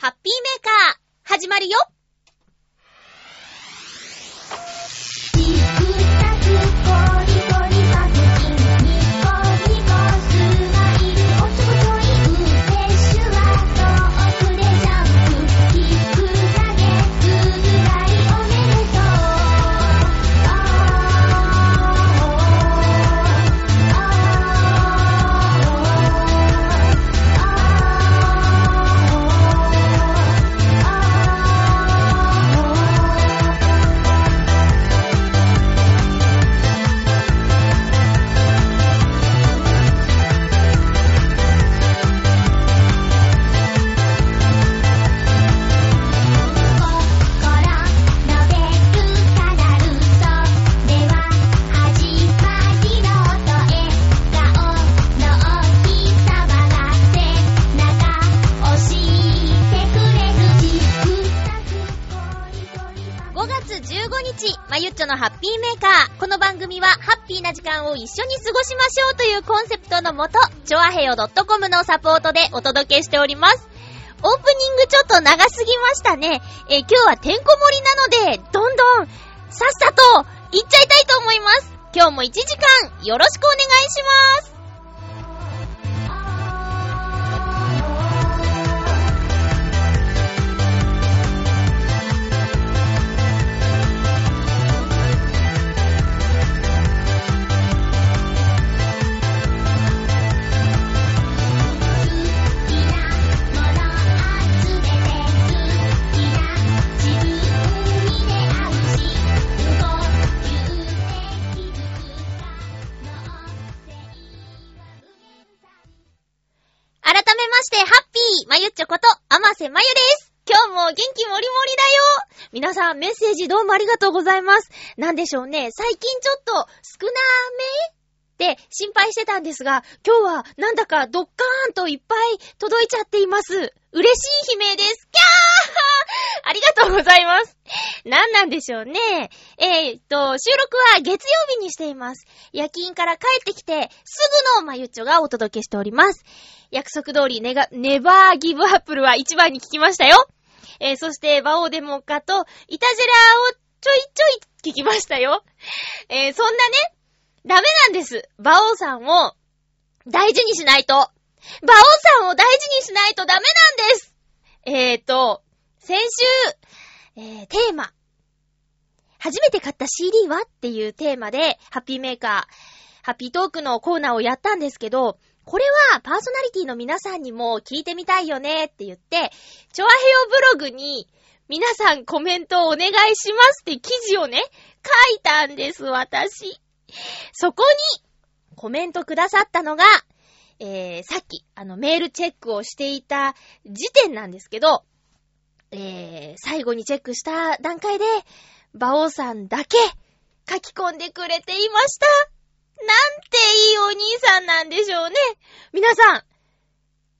ハッピーメーカー、始まるよ。チョのハッピーメーカー。この番組は、ハッピーな時間を一緒に過ごしましょうというコンセプトのもと、チョアヘヨ .com のサポートでお届けしております。オープニングちょっと長すぎましたね。えー今日はてんこ盛りなので、どんどん、さっさと、行っちゃいたいと思います。今日も1時間、よろしくお願いします。して、ハッピーまゆっちょこと、あませまゆです。今日も元気もりもりだよ皆さんメッセージどうもありがとうございます。なんでしょうね、最近ちょっと少なめ？って心配してたんですが、今日はなんだかドッカーンといっぱい届いちゃっています。嬉しい悲鳴です。キャーありがとうございます。なんなんでしょうね。えー、っと、収録は月曜日にしています。夜勤から帰ってきて、すぐのまゆっちょがお届けしております。約束通りネガ、ネバーギブアップルは一番に聞きましたよ。えー、そして、バオデモカと、イタジェラをちょいちょい聞きましたよ。えー、そんなね、ダメなんです。バオさんを大事にしないと。バオさんを大事にしないとダメなんです。えーと、先週、えー、テーマ。初めて買った CD はっていうテーマで、ハッピーメーカー、ハッピートークのコーナーをやったんですけど、これはパーソナリティの皆さんにも聞いてみたいよねって言って、チョアヘヨブログに皆さんコメントをお願いしますって記事をね、書いたんです、私。そこにコメントくださったのが、えー、さっき、あの、メールチェックをしていた時点なんですけど、えー、最後にチェックした段階で、バオさんだけ書き込んでくれていました。なんていいお兄さんなんでしょうね。皆さん、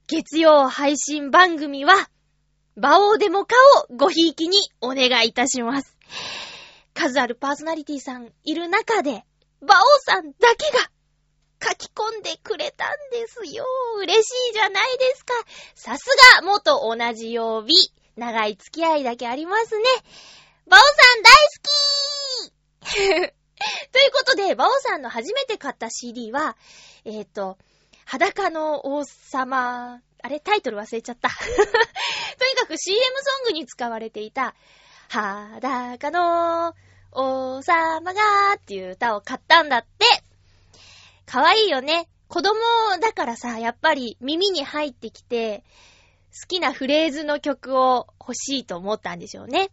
月曜配信番組は、バオデモカをごひいきにお願いいたします。数あるパーソナリティさんいる中で、バオさんだけが書き込んでくれたんですよ。嬉しいじゃないですか。さすが元同じ曜日。長い付き合いだけありますね。バオさん大好き ということで、バオさんの初めて買った CD は、えっ、と、裸の王様、あれタイトル忘れちゃった。とにかく CM ソングに使われていた、裸の王様がっていう歌を買ったんだって。かわいいよね。子供だからさ、やっぱり耳に入ってきて、好きなフレーズの曲を欲しいと思ったんでしょうね。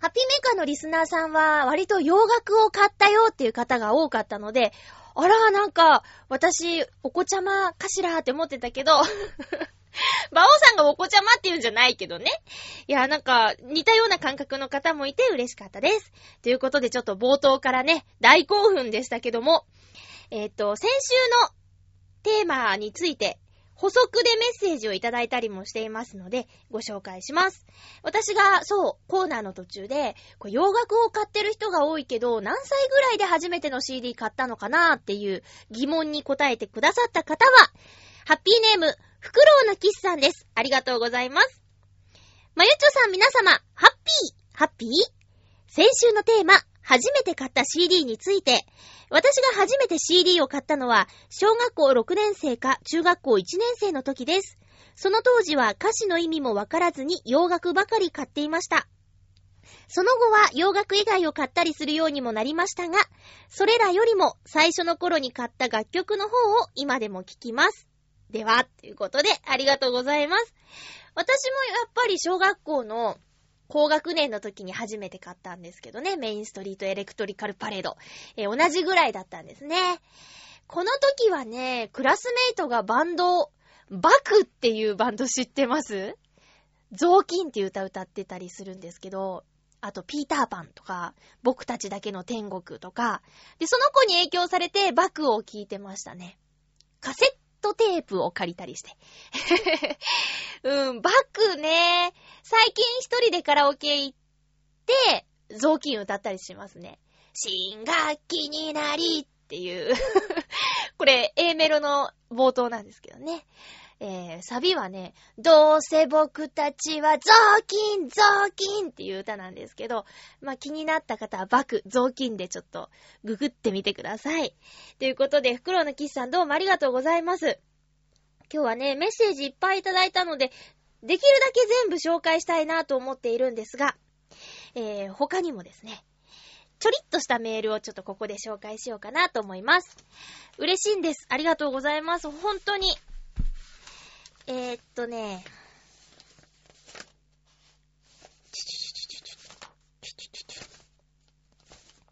ハッピーメーカーのリスナーさんは割と洋楽を買ったよっていう方が多かったので、あら、なんか、私、お子ちゃまかしらって思ってたけど、バオさんがお子ちゃまって言うんじゃないけどね。いや、なんか、似たような感覚の方もいて嬉しかったです。ということで、ちょっと冒頭からね、大興奮でしたけども、えっ、と、先週のテーマについて、補足でメッセージをいただいたりもしていますので、ご紹介します。私が、そう、コーナーの途中で、こう洋楽を買ってる人が多いけど、何歳ぐらいで初めての CD 買ったのかなっていう疑問に答えてくださった方は、ハッピーネーム、フクロウのキスさんです。ありがとうございます。まゆちょさん皆様、ハッピーハッピー？先週のテーマ、初めて買った CD について、私が初めて CD を買ったのは、小学校6年生か中学校1年生の時です。その当時は歌詞の意味もわからずに洋楽ばかり買っていました。その後は洋楽以外を買ったりするようにもなりましたが、それらよりも最初の頃に買った楽曲の方を今でも聴きます。では、ということでありがとうございます。私もやっぱり小学校の高学年の時に初めて買ったんですけどね、メインストリートエレクトリカルパレード。えー、同じぐらいだったんですね。この時はね、クラスメイトがバンド、バクっていうバンド知ってます？雑巾っていう歌歌ってたりするんですけど、あと、ピーターパンとか、僕たちだけの天国とか、で、その子に影響されて、バクを聴いてましたね。カセットテープを借りたりして。うん、バックね。最近一人でカラオケ行って、雑巾歌ったりしますね。新学期になりっていう これ、A メロの冒頭なんですけどね。えー、サビはね、どうせ僕たちは雑巾雑巾っていう歌なんですけど、まあ、気になった方はバク、雑巾でちょっとググってみてください。ということで、袋のキスさんどうもありがとうございます。今日はね、メッセージいっぱいいただいたので、できるだけ全部紹介したいなと思っているんですが、えー、他にもですね、ちょりっとしたメールをちょっとここで紹介しようかなと思います。嬉しいんです。ありがとうございます。本当に。えー、っとね、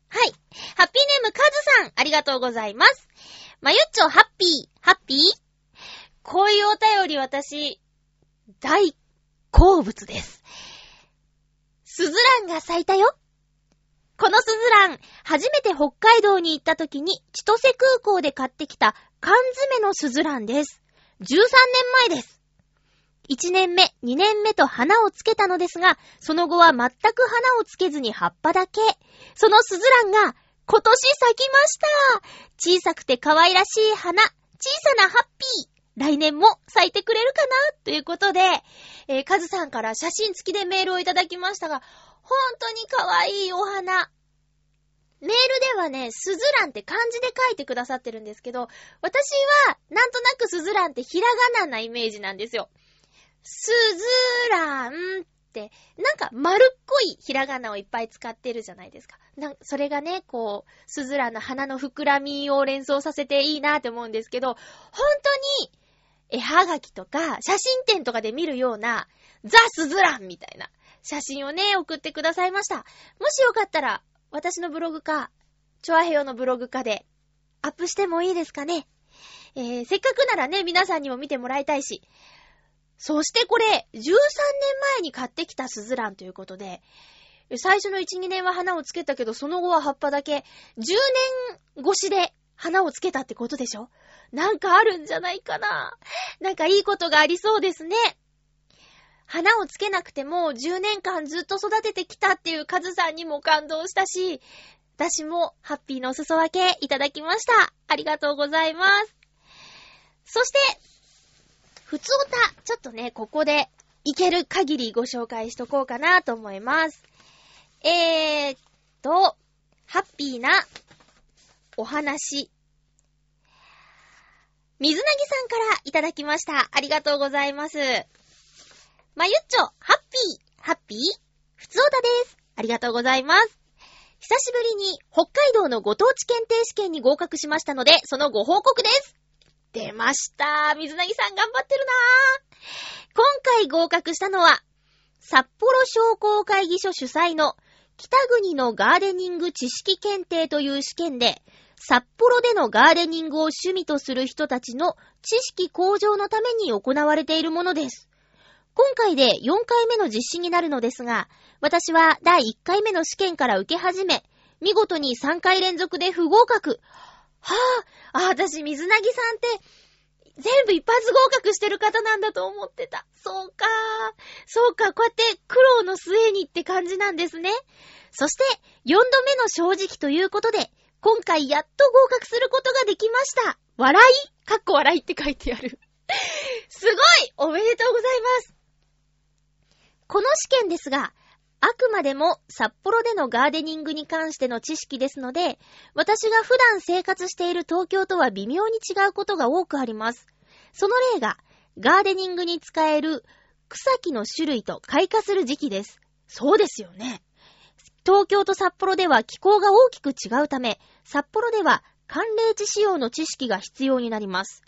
はい。ハッピーネームカズさん、ありがとうございます。まゆっちょ、ハッピー、ハッピー？こういうお便り私、大好物です。スズランが咲いたよ。このスズラン、初めて北海道に行った時に千歳空港で買ってきた缶詰のスズランです。13年前です。1年目、2年目と花をつけたのですが、その後は全く花をつけずに葉っぱだけ。そのスズランが今年咲きました小さくて可愛らしい花、小さなハッピー。来年も咲いてくれるかな？ということで、えー、カズさんから写真付きでメールをいただきましたが、本当に可愛いお花。メールではね、スズランって漢字で書いてくださってるんですけど、私は、なんとなくスズランってひらがななイメージなんですよ。スズランって、なんか丸っこいひらがなをいっぱい使ってるじゃないですか。なそれがね、こう、スズランの花の膨らみを連想させていいなって思うんですけど、本当に、絵はがきとか、写真展とかで見るような、ザ・スズランみたいな写真をね、送ってくださいました。もしよかったら、私のブログか、チョアヘヨのブログかで、アップしてもいいですかね？えー、せっかくならね、皆さんにも見てもらいたいし。そしてこれ、13年前に買ってきたスズランということで、最初の1、2年は花をつけたけど、その後は葉っぱだけ、10年越しで花をつけたってことでしょ？なんかあるんじゃないかな？なんかいいことがありそうですね。花をつけなくても10年間ずっと育ててきたっていうカズさんにも感動したし、私もハッピーのお裾分けいただきました。ありがとうございます。そして、ふつおた、ちょっとね、ここでいける限りご紹介しとこうかなと思います。えーっと、ハッピーなお話。水なぎさんからいただきました。ありがとうございます。まゆっちょ、ハッピー、ハッピー？ふつおたです。ありがとうございます。久しぶりに北海道のご当地検定試験に合格しましたので、そのご報告です。出ました。水なぎさん頑張ってるな今回合格したのは、札幌商工会議所主催の北国のガーデニング知識検定という試験で、札幌でのガーデニングを趣味とする人たちの知識向上のために行われているものです。今回で4回目の実施になるのですが、私は第1回目の試験から受け始め、見事に3回連続で不合格。はぁ、あ、私、水なぎさんって、全部一発合格してる方なんだと思ってた。そうかそうか、こうやって苦労の末にって感じなんですね。そして、4度目の正直ということで、今回やっと合格することができました。笑い？かっこ笑いって書いてある。すごいおめでとうございます。この試験ですが、あくまでも札幌でのガーデニングに関しての知識ですので、私が普段生活している東京とは微妙に違うことが多くあります。その例が、ガーデニングに使える草木の種類と開花する時期です。そうですよね。東京と札幌では気候が大きく違うため、札幌では寒冷地仕様の知識が必要になります。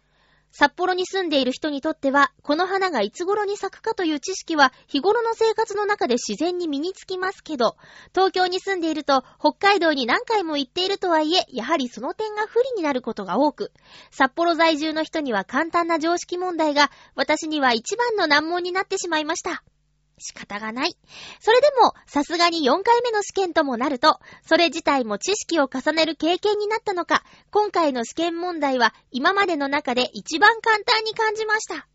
札幌に住んでいる人にとっては、この花がいつ頃に咲くかという知識は日頃の生活の中で自然に身につきますけど、東京に住んでいると北海道に何回も行っているとはいえ、やはりその点が不利になることが多く、札幌在住の人には簡単な常識問題が、私には一番の難問になってしまいました。仕方がない。それでも、さすがに4回目の試験ともなると、それ自体も知識を重ねる経験になったのか、今回の試験問題は今までの中で一番簡単に感じました。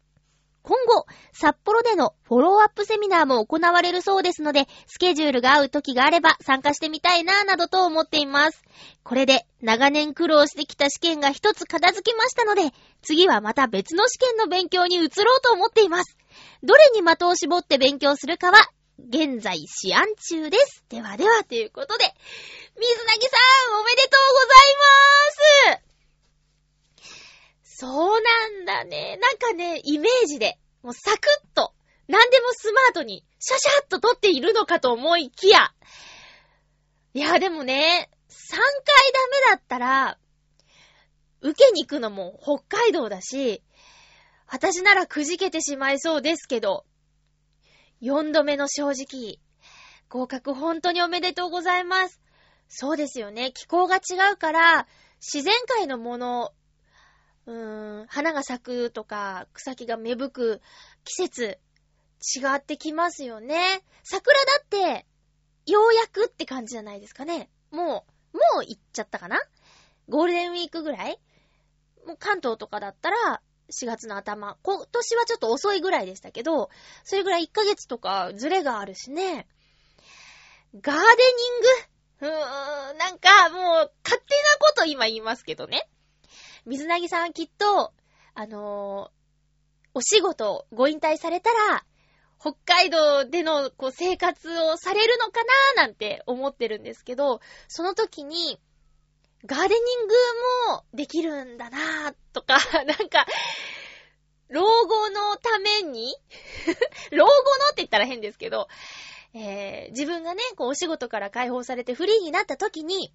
今後、札幌でのフォローアップセミナーも行われるそうですので、スケジュールが合う時があれば参加してみたいなぁなどと思っています。これで長年苦労してきた試験が一つ片付きましたので、次はまた別の試験の勉強に移ろうと思っています。どれに的を絞って勉強するかは、現在試案中です。ではでは、ということで、水なぎさん、おめでとうございますそうなんだね。なんかね、イメージで、もうサクッと、なんでもスマートに、シャシャッと撮っているのかと思いきや、いや、でもね、3回ダメだったら、受けに行くのも北海道だし、私ならくじけてしまいそうですけど、4度目の正直、合格本当におめでとうございます。そうですよね。気候が違うから、自然界のもの、うーん、花が咲くとか、草木が芽吹く季節、違ってきますよね。桜だって、ようやくって感じじゃないですかね。もう、もう行っちゃったかなゴールデンウィークぐらいもう関東とかだったら、4月の頭。今年はちょっと遅いぐらいでしたけど、それぐらい1ヶ月とかズレがあるしね。ガーデニング？うーん、なんかもう勝手なこと今言いますけどね。水なぎさんきっと、あのー、お仕事ご引退されたら、北海道でのこう生活をされるのかなーなんて思ってるんですけど、その時に、ガーデニングもできるんだなぁ、とか、なんか、老後のために 老後のって言ったら変ですけど、えー、自分がね、こうお仕事から解放されてフリーになった時に、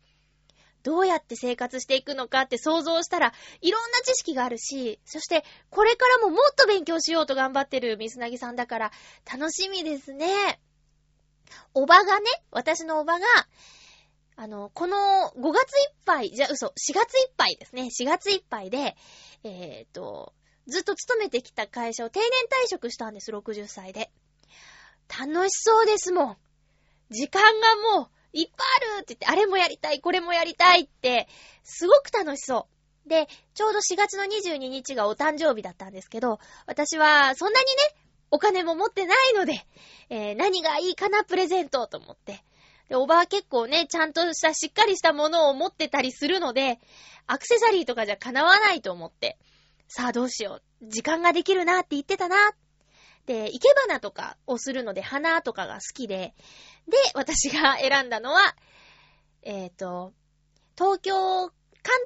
どうやって生活していくのかって想像したら、いろんな知識があるし、そして、これからももっと勉強しようと頑張ってる水なぎさんだから、楽しみですね。おばがね、私のおばが、あの、この5月いっぱい、じゃ、嘘、4月いっぱいですね。4月いっぱいで、えっ、と、ずっと勤めてきた会社を定年退職したんです、60歳で。楽しそうですもん。時間がもう、いっぱいあるって言って、あれもやりたい、これもやりたいって、すごく楽しそう。で、ちょうど4月の22日がお誕生日だったんですけど、私はそんなにね、お金も持ってないので、えー、何がいいかな、プレゼントと思って。で、おばは結構ね、ちゃんとしたしっかりしたものを持ってたりするので、アクセサリーとかじゃ叶わないと思って、さあどうしよう。時間ができるなって言ってたな。で、生け花とかをするので、花とかが好きで、で、私が選んだのは、えっ、ー、と、東京、関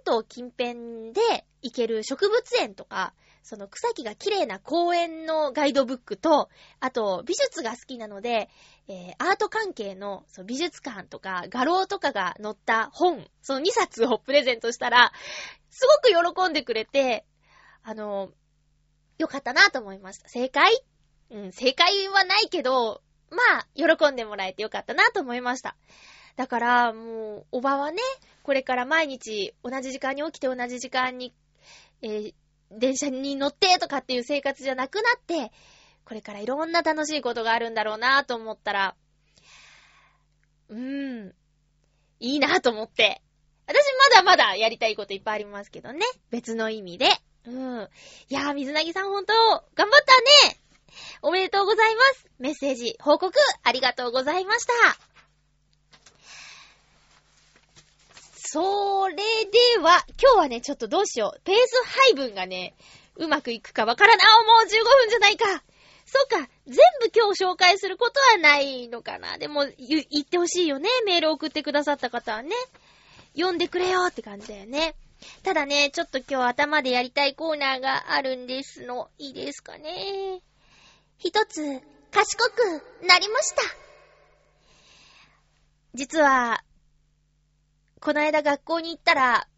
東近辺で行ける植物園とか、その草木が綺麗な公園のガイドブックと、あと美術が好きなので、えー、アート関係のその美術館とか画廊とかが載った本、その2冊をプレゼントしたら、すごく喜んでくれて、あの、よかったなと思いました。正解？うん、正解はないけど、まあ、喜んでもらえてよかったなと思いました。だから、もう、おばはね、これから毎日同じ時間に起きて同じ時間に、えー、電車に乗ってとかっていう生活じゃなくなって、これからいろんな楽しいことがあるんだろうなと思ったら、うーん、いいなと思って。私まだまだやりたいこといっぱいありますけどね。別の意味で。うん。いやー、水なぎさんほんと、頑張ったねおめでとうございます。メッセージ、報告、ありがとうございました。それでは、今日はね、ちょっとどうしよう。ペース配分がね、うまくいくかわからない。あ、もう15分じゃないか。そうか。全部今日紹介することはないのかな。でも、言言ってほしいよね。メール送ってくださった方はね。読んでくれよって感じだよね。ただね、ちょっと今日頭でやりたいコーナーがあるんですの。いいですかね。一つ、賢くなりました。実は、この間学校に行ったら、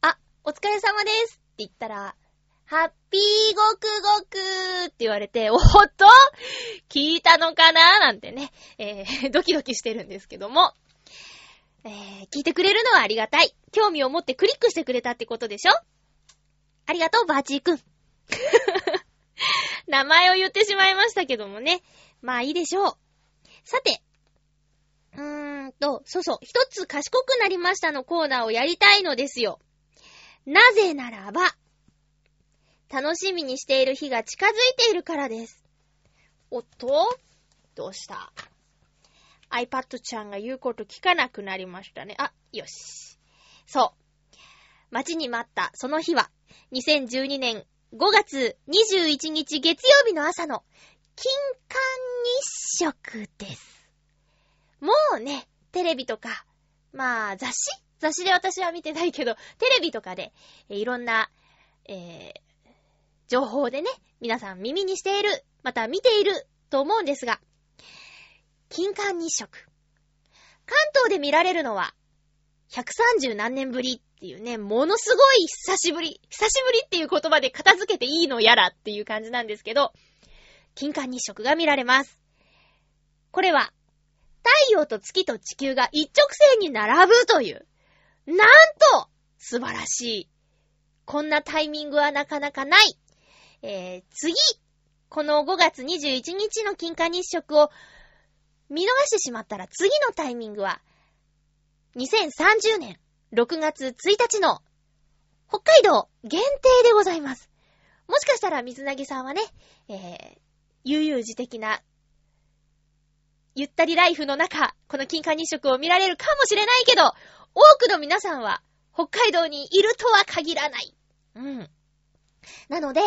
あ、お疲れ様ですって言ったら、ハッピーごくごくって言われて、おっと聞いたのかな？なんてね、えー、ドキドキしてるんですけども。えー、聞いてくれるのはありがたい。興味を持ってクリックしてくれたってことでしょ？ありがとう、バーチーくん。名前を言ってしまいましたけどもね。まあいいでしょう。さて、うーんと、そうそう、一つ賢くなりましたのコーナーをやりたいのですよ。なぜならば、楽しみにしている日が近づいているからです。おっとどうした？iPad ちゃんが言うこと聞かなくなりましたね。あ、よし。そう。待ちに待ったその日は、2012年5月21日月曜日の朝の金環日食です。もうね、テレビとか、まあ雑誌？雑誌で私は見てないけど、テレビとかで、いろんな、えー、情報でね、皆さん耳にしている、また見ていると思うんですが、金環日食。関東で見られるのは、130何年ぶりっていうね、ものすごい久しぶり、久しぶりっていう言葉で片付けていいのやらっていう感じなんですけど、金環日食が見られます。これは、太陽と月と地球が一直線に並ぶという、なんと素晴らしい。こんなタイミングはなかなかない。えー、次、この5月21日の金環日食を見逃してしまったら次のタイミングは、2030年6月1日の北海道限定でございます。もしかしたら水なぎさんはね、えー、悠々自適な、ゆったりライフの中、この金環日食を見られるかもしれないけど、多くの皆さんは北海道にいるとは限らない。うん。なので、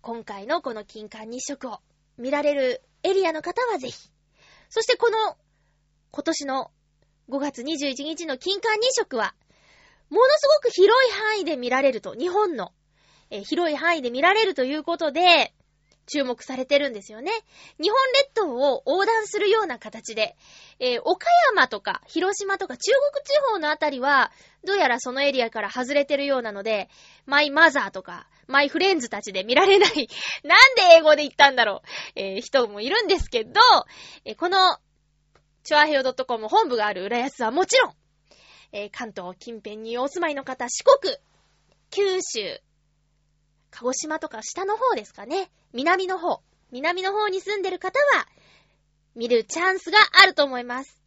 今回のこの金環日食を見られるエリアの方はぜひ、そしてこの、今年の5月21日の金環日食は、ものすごく広い範囲で見られると、日本の、え、広い範囲で見られるということで、注目されてるんですよね。日本列島を横断するような形で、えー、岡山とか広島とか中国地方のあたりは、どうやらそのエリアから外れてるようなので、マイマザーとか、マイフレンズたちで見られない、なんで英語で言ったんだろう、えー、人もいるんですけど、えー、この、チョアヘヨ .com 本部がある浦安はもちろん、えー、関東近辺にお住まいの方、四国、九州、鹿児島とか下の方ですかね。南の方。南の方に住んでる方は、見るチャンスがあると思います。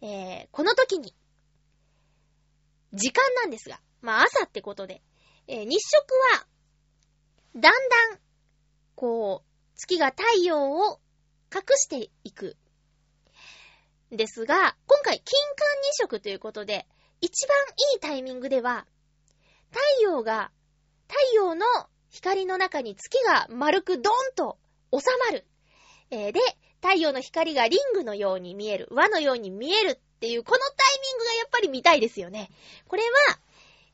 えー、この時に、時間なんですが、まあ朝ってことで、えー、日食は、だんだん、こう、月が太陽を隠していく。ですが、今回、金環日食ということで、一番いいタイミングでは、太陽が、太陽の光の中に月が丸くドンと収まる。えー、で、太陽の光がリングのように見える、輪のように見えるっていう、このタイミングがやっぱり見たいですよね。これは、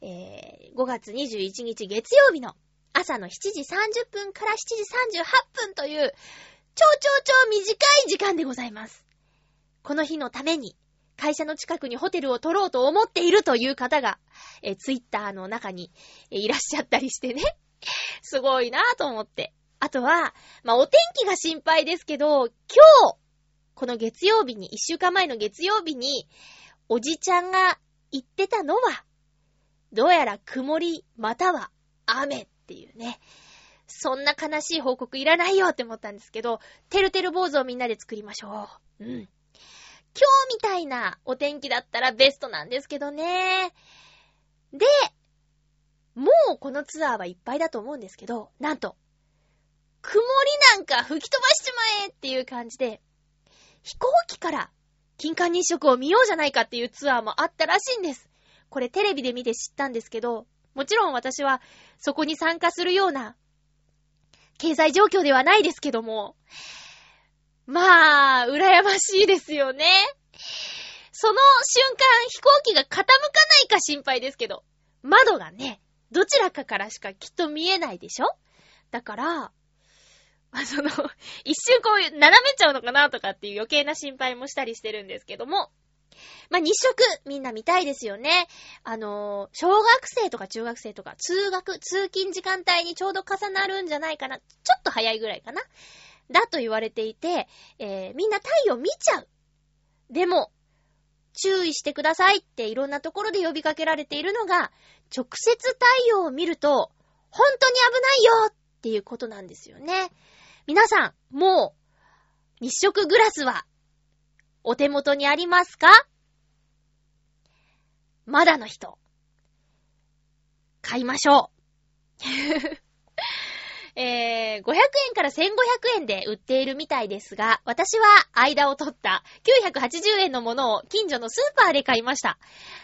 えー、5月21日月曜日の朝の7時30分から7時38分という、超超超短い時間でございます。この日のために、会社の近くにホテルを取ろうと思っているという方が、えー、ツイッターの中に、え、いらっしゃったりしてね。すごいなぁと思って。あとは、まあ、お天気が心配ですけど、今日、この月曜日に、一週間前の月曜日に、おじちゃんが言ってたのは、どうやら曇りまたは雨っていうね。そんな悲しい報告いらないよって思ったんですけど、てるてる坊主をみんなで作りましょう。うん。今日みたいなお天気だったらベストなんですけどね。で、もうこのツアーはいっぱいだと思うんですけど、なんと、曇りなんか吹き飛ばしちまえっていう感じで、飛行機から金環日食を見ようじゃないかっていうツアーもあったらしいんです。これテレビで見て知ったんですけど、もちろん私はそこに参加するような経済状況ではないですけども。まあ、羨ましいですよね。その瞬間、飛行機が傾かないか心配ですけど、窓がね、どちらかからしかきっと見えないでしょ？だから、まあ、その、一瞬こう、斜めちゃうのかなとかっていう余計な心配もしたりしてるんですけども、まあ、日食、みんな見たいですよね。あのー、小学生とか中学生とか、通学、通勤時間帯にちょうど重なるんじゃないかな。ちょっと早いぐらいかな。だと言われていて、えー、みんな太陽見ちゃう。でも、注意してくださいっていろんなところで呼びかけられているのが、直接太陽を見ると、本当に危ないよっていうことなんですよね。皆さん、もう、日食グラスは、お手元にありますか？まだの人、買いましょう。えー、500円から1500円で売っているみたいですが、私は間を取った980円のものを近所のスーパーで買いました。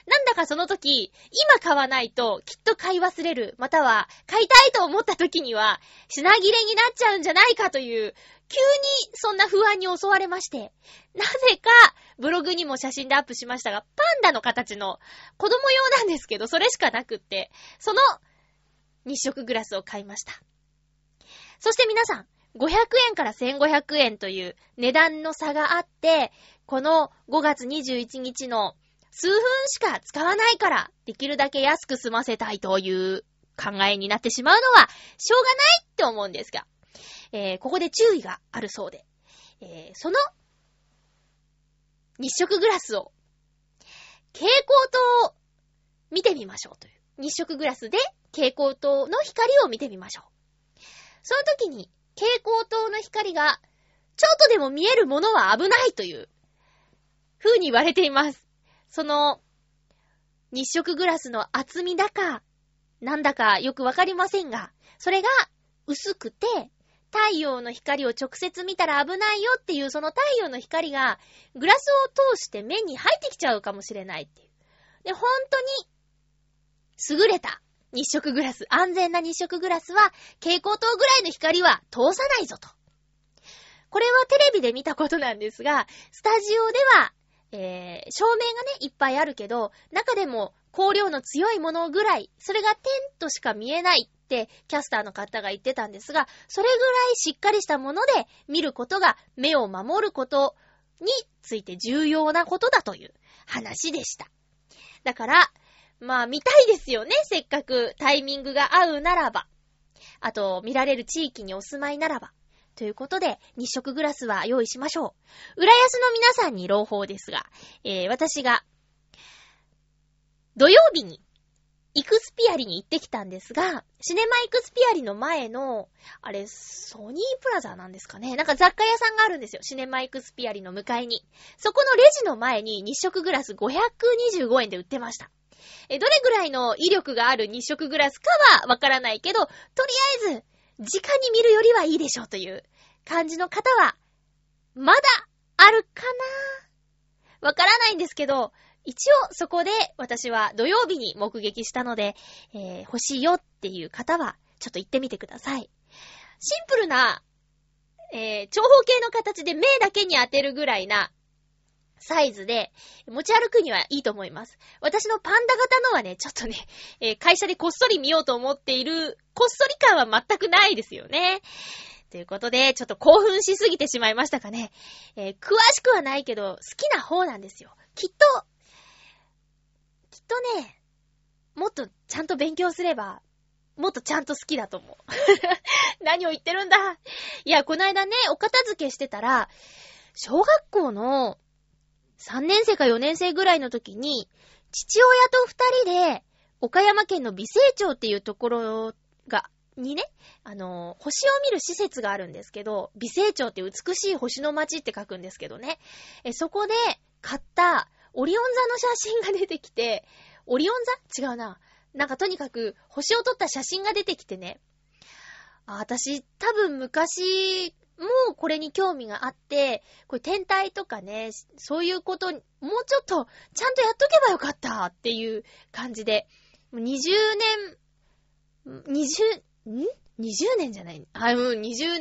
なんだかその時、今買わないときっと買い忘れる、または買いたいと思った時には品切れになっちゃうんじゃないかという、急にそんな不安に襲われまして、なぜかブログにも写真でアップしましたが、パンダの形の子供用なんですけど、それしかなくって、その日食グラスを買いました。そして皆さん、500円から1500円という値段の差があって、この5月21日の数分しか使わないから、できるだけ安く済ませたいという考えになってしまうのは、しょうがないって思うんですが、えー、ここで注意があるそうで、えー、その、日食グラスを、蛍光灯を見てみましょうという。日食グラスで蛍光灯の光を見てみましょう。その時に蛍光灯の光がちょっとでも見えるものは危ないという風に言われています。その日食グラスの厚みだか、なんだかよくわかりませんが、それが薄くて、太陽の光を直接見たら危ないよっていうその太陽の光がグラスを通して目に入ってきちゃうかもしれないっていう。で、本当に優れた日食グラス、安全な日食グラスは、蛍光灯ぐらいの光は通さないぞと。これはテレビで見たことなんですが、スタジオでは、えー、照明がね、いっぱいあるけど、中でも光量の強いものぐらい、それがテントしか見えないってキャスターの方が言ってたんですが、それぐらいしっかりしたもので見ることが目を守ることについて重要なことだという話でした。だから、まあ見たいですよね。せっかくタイミングが合うならば。あと、見られる地域にお住まいならば。ということで、日食グラスは用意しましょう。浦安の皆さんに朗報ですが、えー、私が、土曜日に、イクスピアリに行ってきたんですが、シネマイクスピアリの前の、あれ、ソニープラザなんですかねなんか雑貨屋さんがあるんですよ。シネマイクスピアリの向かいに。そこのレジの前に日食グラス525円で売ってました。え、どれぐらいの威力がある日食グラスかはわからないけど、とりあえず、直に見るよりはいいでしょうという感じの方は、まだあるかな？わからないんですけど、一応そこで私は土曜日に目撃したので、えー、欲しいよっていう方は、ちょっと行ってみてください。シンプルな、えー、長方形の形で目だけに当てるぐらいなサイズで、持ち歩くにはいいと思います。私のパンダ型のはね、ちょっとね、えー、会社でこっそり見ようと思っている、こっそり感は全くないですよね。ということで、ちょっと興奮しすぎてしまいましたかね。えー、詳しくはないけど、好きな方なんですよ。きっと、きっとね、もっとちゃんと勉強すれば、もっとちゃんと好きだと思う。何を言ってるんだいや、この間ね、お片付けしてたら、小学校の3年生か4年生ぐらいの時に、父親と二人で、岡山県の美星町っていうところが、にね、あの、星を見る施設があるんですけど、美星町って美しい星の街って書くんですけどね。え、そこで買ったオリオン座の写真が出てきて、オリオン座？違うな。なんかとにかく星を撮った写真が出てきてね。あ、私多分昔もうこれに興味があって、これ天体とかね、そういうこと、もうちょっとちゃんとやっとけばよかったっていう感じで、20年、20、ん？20年じゃない？あ、うん、20年、20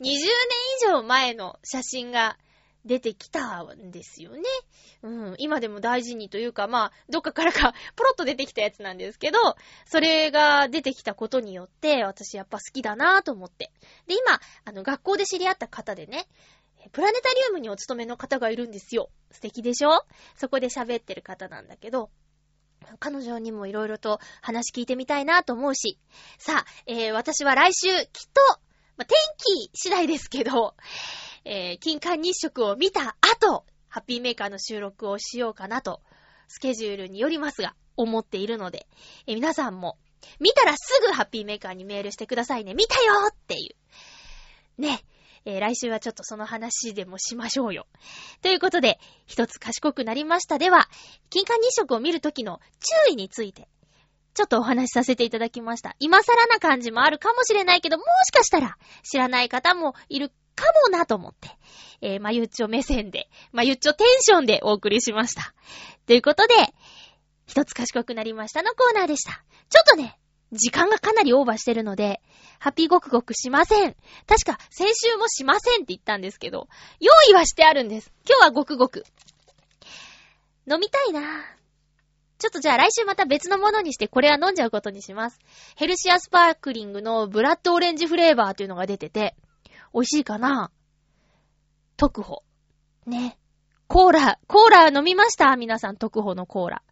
年以上前の写真が出てきたんですよね。うん、今でも大事にというか、まあ、どっかからか ポロッと出てきたやつなんですけど、それが出てきたことによって、私やっぱ好きだなぁと思って。で、今、あの、学校で知り合った方でね、プラネタリウムにお勤めの方がいるんですよ。素敵でしょ？そこで喋ってる方なんだけど、彼女にもいろいろと話聞いてみたいなと思うし。さあ、えー、私は来週、きっと、ま天気次第ですけど、えー、金環日食を見た後、ハッピーメーカーの収録をしようかなと、スケジュールによりますが、思っているので、えー、皆さんも、見たらすぐハッピーメーカーにメールしてくださいね。見たよっていう。ね。えー、来週はちょっとその話でもしましょうよ。ということで、一つ賢くなりましたでは、金環日食を見るときの注意について、ちょっとお話しさせていただきました。今更な感じもあるかもしれないけど、もしかしたら知らない方もいるかもなと思って、えー、まゆっちょ目線で、まゆっちょテンションでお送りしました。ということで、一つ賢くなりましたのコーナーでした。ちょっとね、時間がかなりオーバーしてるので、ハッピーごくごくしません。確か先週もしませんって言ったんですけど、用意はしてあるんです。今日はごくごく。飲みたいなちょっとじゃあ来週また別のものにしてこれは飲んじゃうことにします。ヘルシアスパークリングのブラッドオレンジフレーバーというのが出てて、美味しいかな？特保。ね。コーラ、コーラ飲みました？皆さん、特保のコーラ。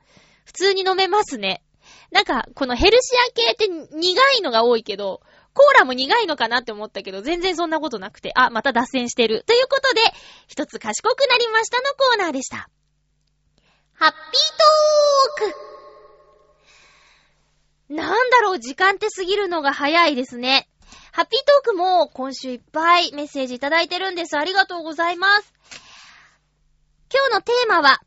普通に飲めますね。なんか、このヘルシア系って苦いのが多いけど、コーラも苦いのかなって思ったけど、全然そんなことなくて、あ、また脱線してる。ということで、一つ賢くなりましたのコーナーでした。ハッピートークなんだろう、時間って過ぎるのが早いですね。ハッピートークも今週いっぱいメッセージいただいてるんです。ありがとうございます。今日のテーマは、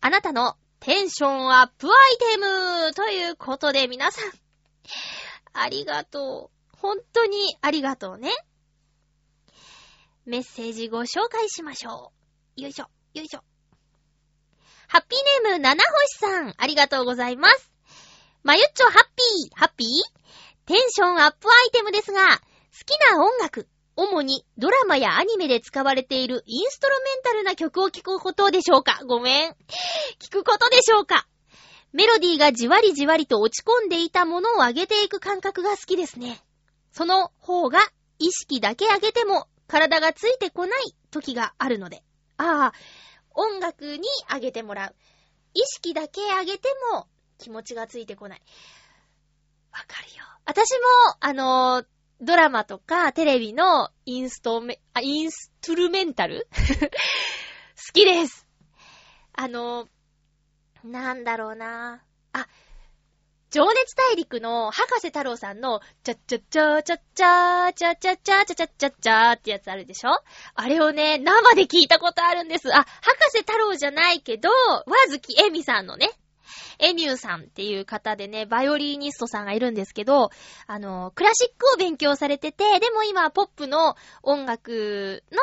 あなたのテンションアップアイテムということで皆さん、ありがとう。本当にありがとうね。メッセージご紹介しましょう。よいしょ、よいしょ。ハッピーネーム、七星さん、ありがとうございます。まゆっちょハッピー、ハッピー？テンションアップアイテムですが、好きな音楽、主にドラマやアニメで使われているインストロメンタルな曲を聴くことでしょうか？ごめん。聴くことでしょうか？メロディーがじわりじわりと落ち込んでいたものを上げていく感覚が好きですね。その方が意識だけ上げても体がついてこない時があるので。ああ、音楽に上げてもらう。意識だけ上げても気持ちがついてこない。わかるよ。私も、あの、ドラマとかテレビのインストメ、あ、インストゥルメンタル？好きです。あの、なんだろうなあ、情熱大陸の博士太郎さんの、チャッチャッチャーチャッチャーチャッチャッチャーチャッチャッチャッチャーってやつあるでしょあれをね、生で聞いたことあるんです。あ、博士太郎じゃないけど、わずきえみさんのね、エミューさんっていう方でね、バイオリニストさんがいるんですけど、あの、クラシックを勉強されてて、でも今、ポップの音楽の、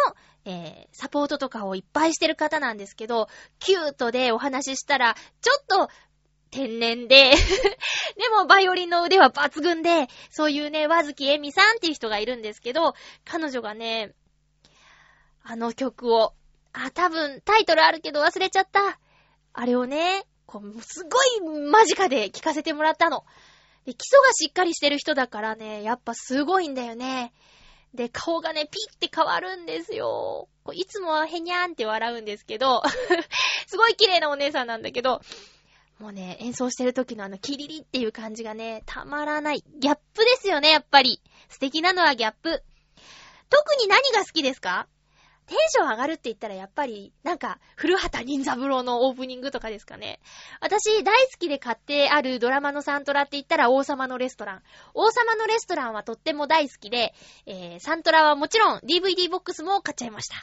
えー、サポートとかをいっぱいしてる方なんですけど、キュートでお話ししたら、ちょっと、天然で でもバイオリンの腕は抜群で、そういうね、わずきえみさんっていう人がいるんですけど、彼女がね、あの曲を、あ、多分タイトルあるけど忘れちゃった。あれをね、こう、すごい間近で聞かせてもらったの。で、基礎がしっかりしてる人だからね、やっぱすごいんだよね。で、顔がね、ピッて変わるんですよ。いつもはヘニャーンって笑うんですけど、すごい綺麗なお姉さんなんだけど、もうね、演奏してる時のあの、キリリっていう感じがね、たまらない。ギャップですよね、やっぱり。素敵なのはギャップ。特に何が好きですか？テンション上がるって言ったらやっぱり、なんか、古畑任三郎のオープニングとかですかね。私、大好きで買ってあるドラマのサントラって言ったら王様のレストラン。王様のレストランはとっても大好きで、えー、サントラはもちろん DVD ボックスも買っちゃいました。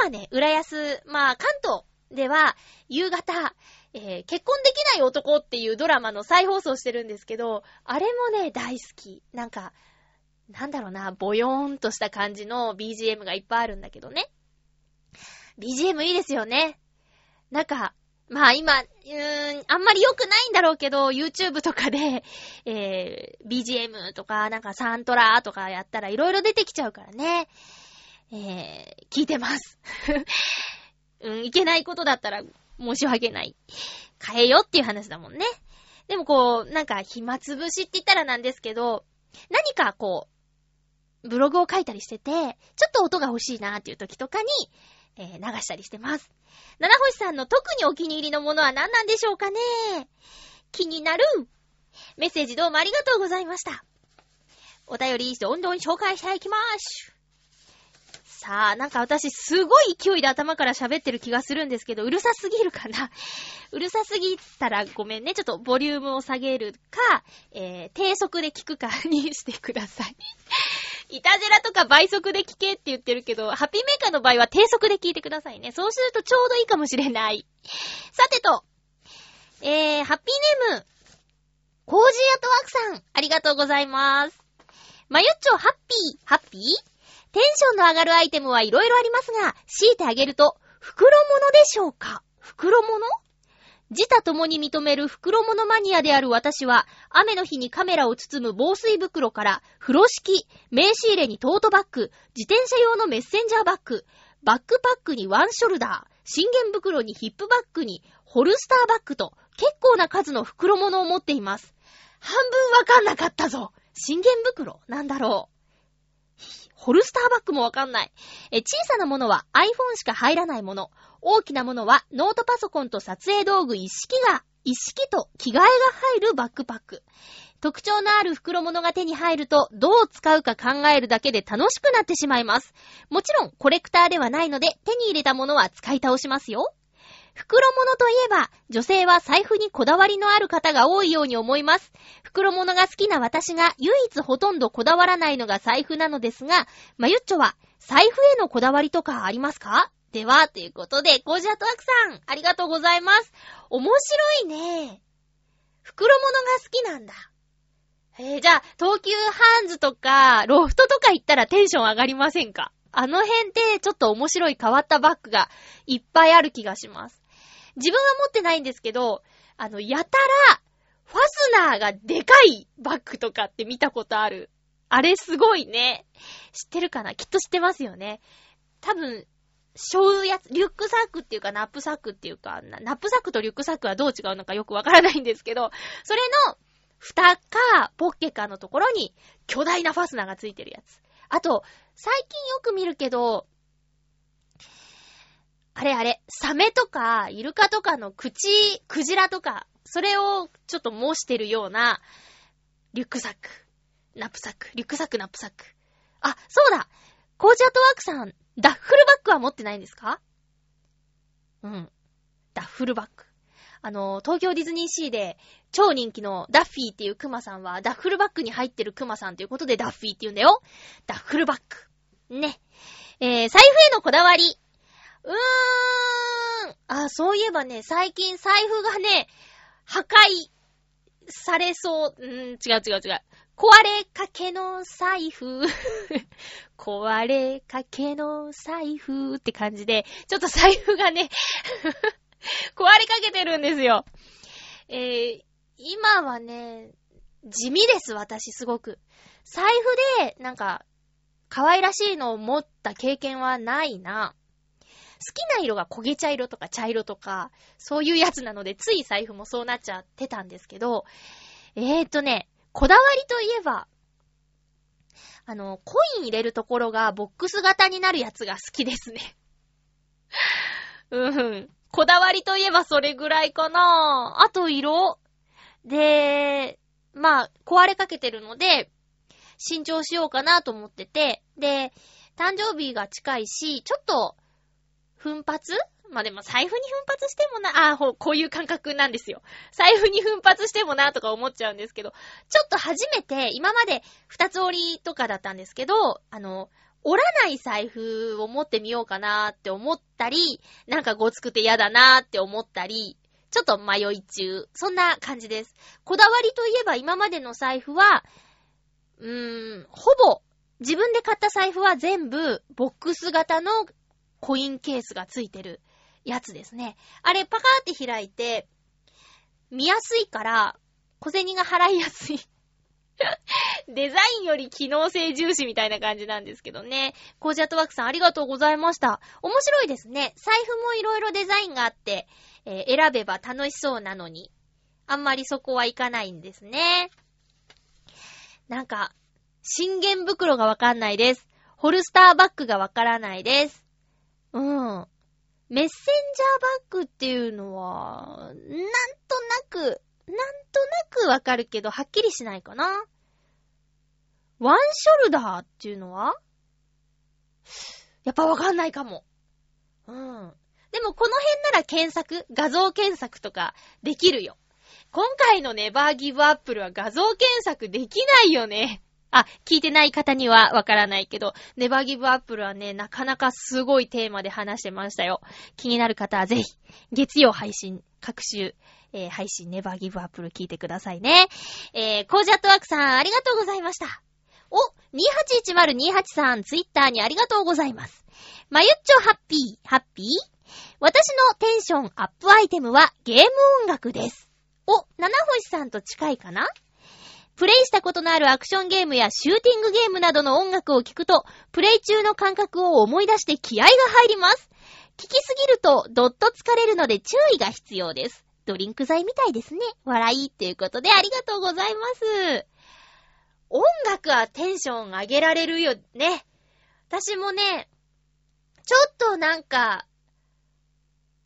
今ね、浦安、まあ、関東では、夕方、えー、結婚できない男っていうドラマの再放送してるんですけど、あれもね、大好き。なんか、なんだろうな、ぼよーんとした感じの BGM がいっぱいあるんだけどね。BGM いいですよね。なんか、まあ今、うーん、あんまり良くないんだろうけど、YouTube とかで、えー、BGM とか、なんかサントラとかやったら色々出てきちゃうからね。えー、聞いてます。うん、いけないことだったら申し訳ない。変えよっていう話だもんね。でもこう、なんか暇つぶしって言ったらなんですけど、何かこう、ブログを書いたりしてて、ちょっと音が欲しいなーっていう時とかに、えー、流したりしてます。七星さんの特にお気に入りのものは何なんでしょうかね？気になるメッセージどうもありがとうございました。お便りどんどん紹介していきまーす。さあ、なんか私すごい勢いで頭から喋ってる気がするんですけど、うるさすぎるかな？うるさすぎたらごめんね。ちょっとボリュームを下げるか、えー、低速で聞くかにしてください。イタジェラとか倍速で聞けって言ってるけど、ハッピーメーカーの場合は低速で聞いてくださいね。そうするとちょうどいいかもしれない。さてと、えー、ハッピーネーム、コージーアトワークさん、ありがとうございます。まゆっちょ、ハッピー、ハッピー？テンションの上がるアイテムはいろいろありますが、強いてあげると、袋物でしょうか？袋物？自他共に認める袋物マニアである私は、雨の日にカメラを包む防水袋から、風呂敷、名刺入れにトートバッグ、自転車用のメッセンジャーバッグ、バックパックにワンショルダー、信玄袋にヒップバッグにホルスターバッグと、結構な数の袋物を持っています。半分わかんなかったぞ。信玄袋なんだろう。ホルスターバッグもわかんない。え、小さなものは iPhone しか入らないもの。大きなものはノートパソコンと撮影道具一式が、一式と着替えが入るバックパック。特徴のある袋物が手に入ると、どう使うか考えるだけで楽しくなってしまいます。もちろん、コレクターではないので、手に入れたものは使い倒しますよ。袋物といえば、女性は財布にこだわりのある方が多いように思います。袋物が好きな私が唯一ほとんどこだわらないのが財布なのですが、まゆっちょは財布へのこだわりとかありますか？では、ということで、コージアトワクさん、ありがとうございます。面白いね。袋物が好きなんだ。えー、じゃあ、東急ハンズとか、ロフトとか行ったらテンション上がりませんか？あの辺ってちょっと面白い変わったバッグがいっぱいある気がします。自分は持ってないんですけど、あの、やたら、ファスナーがでかいバッグとかって見たことある。あれすごいね。知ってるかな？きっと知ってますよね。多分、背負うやつ、リュックサックっていうかナップサックっていうか、ナップサックとリュックサックはどう違うのかよくわからないんですけど、それの、蓋か、ポッケかのところに、巨大なファスナーがついてるやつ。あと、最近よく見るけど、あれあれ、サメとか、イルカとかの口、クジラとか、それをちょっと模してるような、リュックサック、ナップサック、リュックサック、ナップサック。あ、そうだコージアトワークさん、ダッフルバッグは持ってないんですか？うん。ダッフルバッグ。あの、東京ディズニーシーで超人気のダッフィーっていうクマさんは、ダッフルバッグに入ってるクマさんということでダッフィーって言うんだよ。ダッフルバッグ。ね。えー、財布へのこだわり。うーん。あ、そういえばね、最近財布がね、破壊されそう。うん、違う違う違う。壊れかけの財布。壊れかけの財布って感じで、ちょっと財布がね 壊れかけてるんですよ。えー、今はね、地味です、私すごく。財布で、なんか、可愛らしいのを持った経験はないな。好きな色が焦げ茶色とか茶色とか、そういうやつなので、つい財布もそうなっちゃってたんですけど、えーとね、こだわりといえば、あの、コイン入れるところがボックス型になるやつが好きですね。うん。こだわりといえばそれぐらいかなあと色。で、まあ、壊れかけてるので、新調しようかなと思ってて、で、誕生日が近いし、ちょっと、奮発？まあでも財布に奮発してもな、あほ、こういう感覚なんですよ。財布に奮発してもなとか思っちゃうんですけど、ちょっと初めて、今まで二つ折りとかだったんですけど、あの、折らない財布を持ってみようかなって思ったり、なんかごつくて嫌だなって思ったり、ちょっと迷い中。そんな感じです。こだわりといえば今までの財布は、うーん、ほぼ、自分で買った財布は全部、ボックス型のコインケースがついてるやつですね。あれパカーって開いて、見やすいから、小銭が払いやすい デザインより機能性重視みたいな感じなんですけどね。コージアットワークさんありがとうございました。面白いですね。財布もいろいろデザインがあって、えー、選べば楽しそうなのに、あんまりそこはいかないんですね。なんか、信玄袋がわかんないです。ホルスターバッグがわからないです。うん。メッセンジャーバッグっていうのは、なんとなく、なんとなくわかるけど、はっきりしないかな。ワンショルダーっていうのは？やっぱわかんないかも。うん。でもこの辺なら検索、画像検索とかできるよ。今回のネバーギブアップルは画像検索できないよね。あ、聞いてない方にはわからないけど、ネバーギブアップルはね、なかなかすごいテーマで話してましたよ。気になる方はぜひ、月曜配信、各週、えー、配信ネバーギブアップル聞いてくださいね。えー、コージャットワークさん、ありがとうございました。お、281028さん、ツイッターにありがとうございます。まゆっちょハッピー、ハッピー？私のテンションアップアイテムはゲーム音楽です。お、七星さんと近いかな？プレイしたことのあるアクションゲームやシューティングゲームなどの音楽を聴くと、プレイ中の感覚を思い出して気合が入ります。聴きすぎると、どっと疲れるので注意が必要です。ドリンク剤みたいですね。笑いっていうことでありがとうございます。音楽はテンション上げられるよね。私もね、ちょっとなんか、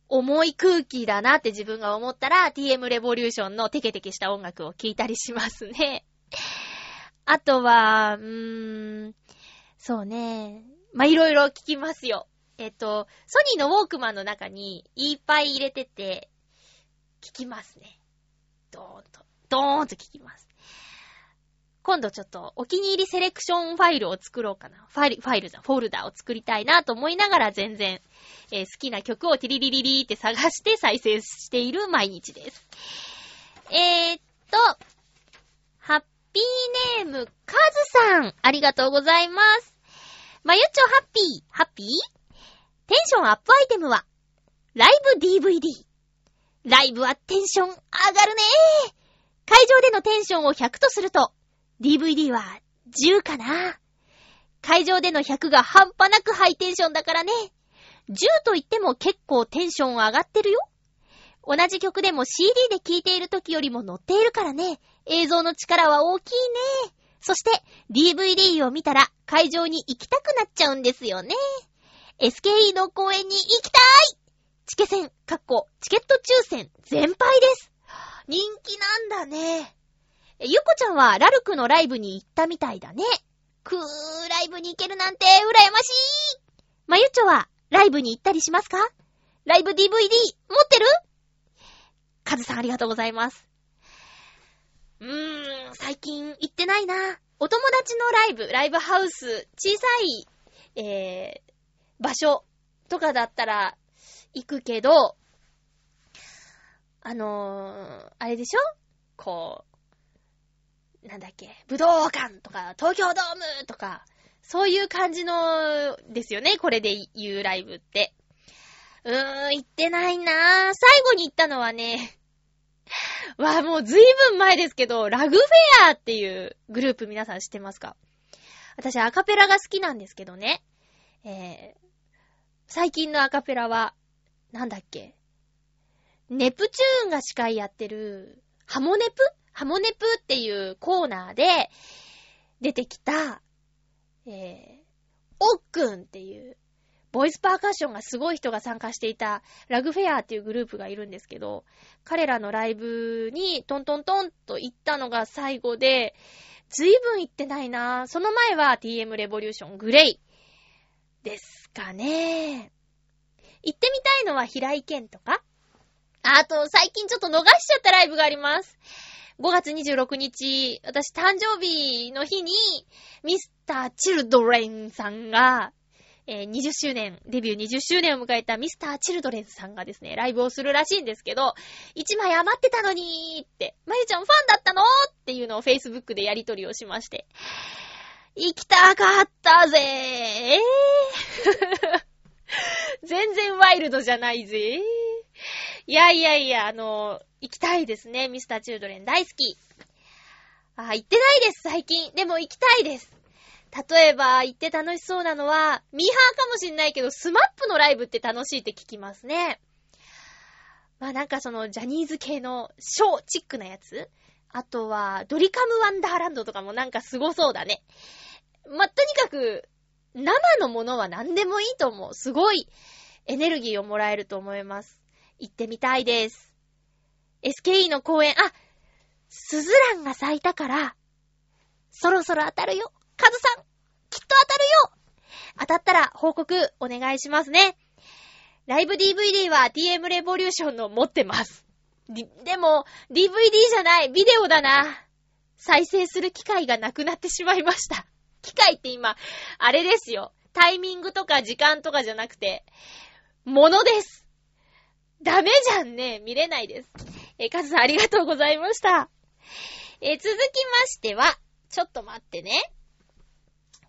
重い空気だなって自分が思ったら、TM レボリューションのテケテケした音楽を聴いたりしますね。あとは、うーん、そうね。ま、いろいろ聞きますよ。えっと、ソニーのウォークマンの中にいっぱい入れてて、聞きますね。ドーンと、ドーンと聞きます。今度ちょっとお気に入りセレクションファイルを作ろうかな。ファイル、ファイルじゃん、フォルダを作りたいなと思いながら全然、えー、好きな曲をティリリリリーって探して再生している毎日です。えー、っと、ハッピーネーム、カズさん、ありがとうございます。まゆっちょハッピー、ハッピー？テンションアップアイテムは、ライブ DVD。ライブはテンション上がるねー。会場でのテンションを100とすると、DVD は10かな？会場での100が半端なくハイテンションだからね。10と言っても結構テンション上がってるよ。同じ曲でも CD で聴いている時よりも乗っているからね。映像の力は大きいね。そして DVD を見たら会場に行きたくなっちゃうんですよね。SKE の公演に行きたいチケ戦、かっこ、チケット抽選、全敗です。人気なんだね。ゆこちゃんはラルクのライブに行ったみたいだね。くー、ライブに行けるなんて羨ましいまゆちょはライブに行ったりしますか？ライブ DVD 持ってる？カズさんありがとうございます。うーん、最近行ってないな。お友達のライブ、ライブハウス、小さい、えー、場所とかだったら行くけど、あのー、あれでしょ？こう、なんだっけ、武道館とか、東京ドームとか、そういう感じの、ですよね、これで言うライブって。うーん、行ってないなぁ。最後に行ったのはね、わぁ、もうずいぶん前ですけど、ラグフェアっていうグループ皆さん知ってますか？私アカペラが好きなんですけどね。えー、最近のアカペラは、なんだっけネプチューンが司会やってる、ハモネプハモネプっていうコーナーで出てきた、えー、おっくんっていう、ボイスパーカッションがすごい人が参加していたラグフェアっていうグループがいるんですけど、彼らのライブにトントントンと行ったのが最後で、ずいぶん行ってないなその前は TM レボリューショングレイですかね。行ってみたいのは平井堅とかあと、最近ちょっと逃しちゃったライブがあります。5月26日、私誕生日の日に、ミスター・チルドレンさんが、えー、20周年、デビュー20周年を迎えたミスター・チルドレンさんがですね、ライブをするらしいんですけど、1枚余ってたのにーって、まゆちゃんファンだったのっていうのを Facebook でやりとりをしまして。行きたかったぜー。えー、全然ワイルドじゃないぜー。いやいやいや、あの、行きたいですね。ミスターチルドレン大好き。あ、行ってないです、最近。でも行きたいです。例えば、行って楽しそうなのは、ミーハーかもしんないけど、 SMAP のライブって楽しいって聞きますね。まあなんかその、ジャニーズ系のショーチックなやつあとは、ドリカムワンダーランドとかもなんか凄そうだね。まあ、とにかく、生のものは何でもいいと思う。すごいエネルギーをもらえると思います。行ってみたいです。SKE の公演、あ、スズランが咲いたから、そろそろ当たるよ。カズさん、きっと当たるよ当たったら報告お願いしますね。ライブ DVD は TM レボリューションの持ってます。でも、DVD じゃない、ビデオだな。再生する機会がなくなってしまいました。機会って今、あれですよ。タイミングとか時間とかじゃなくて、ものです。ダメじゃんね。見れないです。えー、カズさんありがとうございました。えー、続きましては、ちょっと待ってね。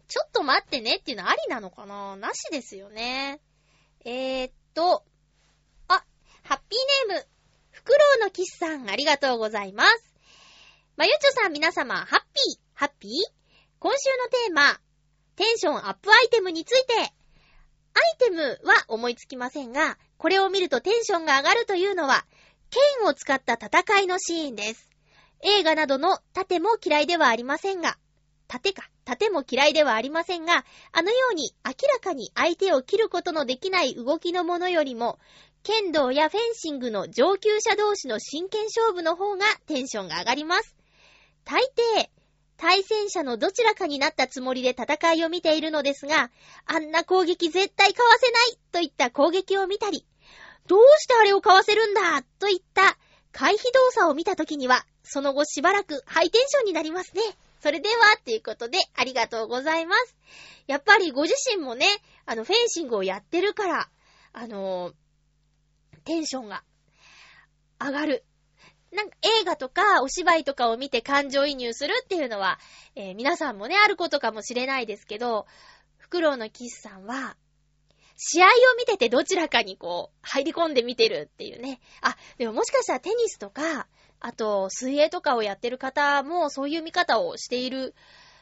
ちょっと待ってねっていうのはありなのかな？なしですよね。えー、っと、あ、ハッピーネーム、フクロウのキスさんありがとうございます。まゆちょさん皆様、ハッピー、ハッピー？今週のテーマ、テンションアップアイテムについて、アイテムは思いつきませんが、これを見るとテンションが上がるというのは、剣を使った戦いのシーンです。映画などの盾も嫌いではありませんが、盾か、盾も嫌いではありませんが、あのように明らかに相手を切ることのできない動きのものよりも、剣道やフェンシングの上級者同士の真剣勝負の方がテンションが上がります。大抵、対戦者のどちらかになったつもりで戦いを見ているのですが、あんな攻撃絶対かわせないといった攻撃を見たり、どうしてあれをかわせるんだといった回避動作を見た時には、その後しばらくハイテンションになりますね。それでは、ということで、ありがとうございます。やっぱりご自身もね、あの、フェンシングをやってるから、あのテンションが上がる。なんか映画とかお芝居とかを見て感情移入するっていうのは、えー、皆さんもね、あることかもしれないですけど、フクロウのキスさんは、試合を見ててどちらかにこう、入り込んで見てるっていうね。あ、でももしかしたらテニスとか、あと、水泳とかをやってる方もそういう見方をしている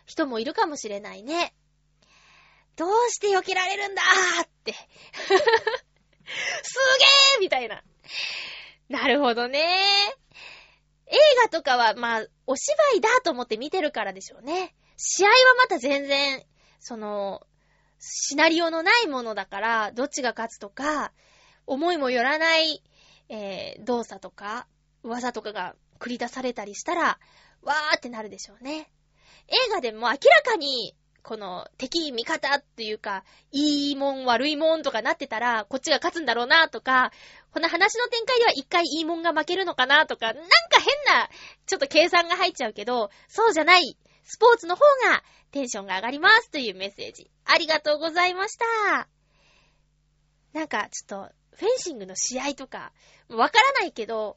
人もいるかもしれないね。どうして避けられるんだーって。すげーみたいな。なるほどね映画とかは、まあ、お芝居だと思って見てるからでしょうね。試合はまた全然、その、シナリオのないものだから、どっちが勝つとか、思いもよらない、えー、動作とか、技とかが繰り出されたりしたら、わーってなるでしょうね。映画でも明らかにこの敵味方っていうか、いいもん悪いもんとかなってたら、こっちが勝つんだろうなとか、この話の展開では一回いいもんが負けるのかなとか、なんか変な、ちょっと計算が入っちゃうけど、そうじゃない、スポーツの方がテンションが上がりますというメッセージ。ありがとうございました。なんか、ちょっと、フェンシングの試合とか、わからないけど、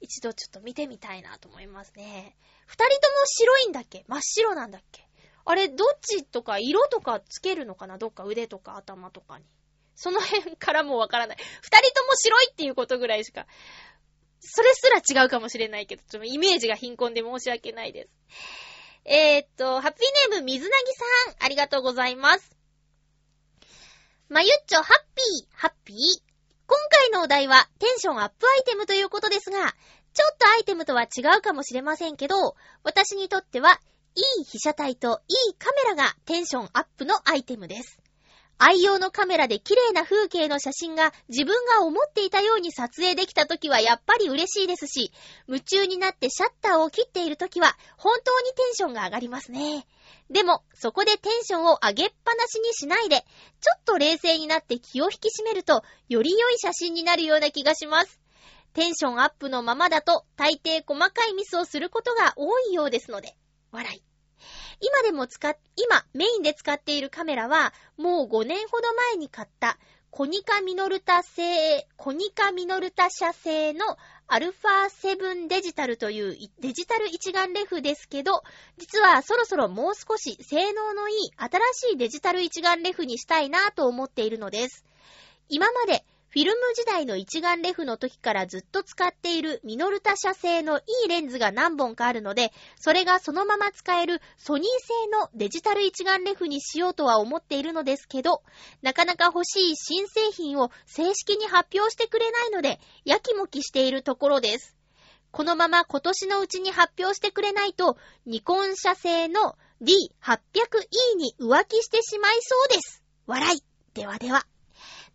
一度ちょっと見てみたいなと思いますね。二人とも白いんだっけ？真っ白なんだっけ？あれ、どっちとか色とかつけるのかな？どっか腕とか頭とかに。その辺からもわからない。二人とも白いっていうことぐらいしか。それすら違うかもしれないけど、ちょっとイメージが貧困で申し訳ないです。えー、っと、ハッピーネーム水なぎさん、ありがとうございます。まゆっちょ、ハッピー、ハッピー。今回のお題は、テンションアップアイテムということですが、ちょっとアイテムとは違うかもしれませんけど、私にとっては、いい被写体といいカメラがテンションアップのアイテムです。愛用のカメラで綺麗な風景の写真が自分が思っていたように撮影できた時はやっぱり嬉しいですし、夢中になってシャッターを切っている時は本当にテンションが上がりますね。でも、そこでテンションを上げっぱなしにしないで、ちょっと冷静になって気を引き締めると、より良い写真になるような気がします。テンションアップのままだと、大抵細かいミスをすることが多いようですので、笑い。今でも使っ、今メインで使っているカメラは、もう5年ほど前に買った、コニカミノルタ製、コニカミノルタ社製のアルファ7デジタルというデジタル一眼レフですけど、実はそろそろもう少し性能のいい新しいデジタル一眼レフにしたいなと思っているのです。今までフィルム時代の一眼レフの時からずっと使っているミノルタ社製のいいレンズが何本かあるので、それがそのまま使えるソニー製のデジタル一眼レフにしようとは思っているのですけど、なかなか欲しい新製品を正式に発表してくれないので、やきもきしているところです。このまま今年のうちに発表してくれないと、ニコン社製の D800E に浮気してしまいそうです。笑い。ではでは。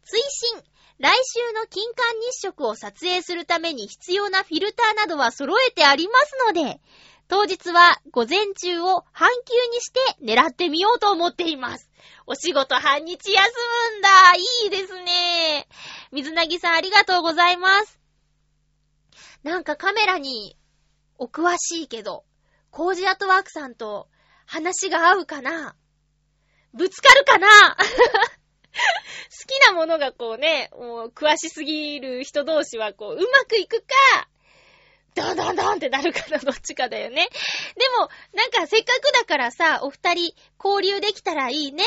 追伸。来週の金環日食を撮影するために必要なフィルターなどは揃えてありますので、当日は午前中を半休にして狙ってみようと思っています。お仕事半日休むんだ。いいですね。水なぎさんありがとうございます。なんかカメラにお詳しいけど、コージアトワークさんと話が合うかな？ぶつかるかな？好きなものがこうね、もう詳しすぎる人同士はこう、うまくいくか、ドンドンドンってなるかな、どっちかだよね。でも、なんかせっかくだからさ、お二人交流できたらいいね。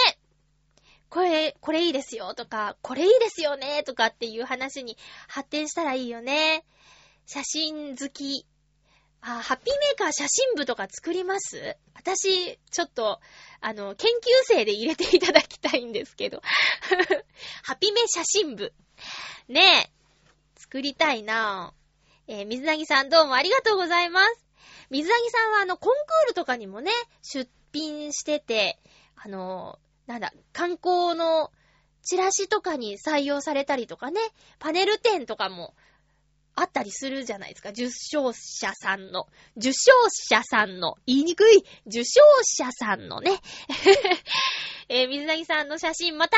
これ、これいいですよとか、これいいですよねとかっていう話に発展したらいいよね。写真好きあ、ハッピーメーカー写真部とか作ります？私、ちょっと、あの、研究生で入れていただきたいんですけど。ハッピーメ写真部。ねえ。作りたいなぁ。えー、水なぎさんどうもありがとうございます。水なぎさんはあの、コンクールとかにもね、出品してて、あの、なんだ、観光のチラシとかに採用されたりとかね、パネル展とかもあったりするじゃないですか。受賞者さんの、受賞者さんの、言いにくい、受賞者さんのね。えー、水なぎさんの写真また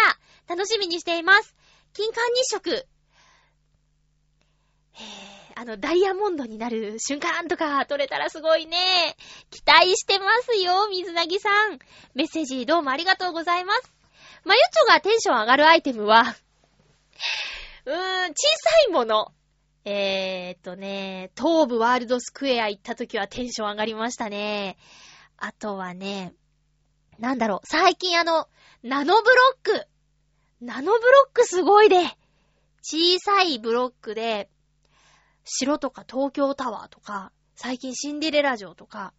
楽しみにしています。金環日食。えー、あの、ダイヤモンドになる瞬間とか撮れたらすごいね。期待してますよ、水なぎさん。メッセージどうもありがとうございます。まゆちょがテンション上がるアイテムは、うーん、小さいもの。えー、っとね、東部ワールドスクエア行った時はテンション上がりましたね。あとはね、なんだろう、最近あの、ナノブロック。ナノブロックすごいで。小さいブロックで、城とか東京タワーとか、最近シンデレラ城とか、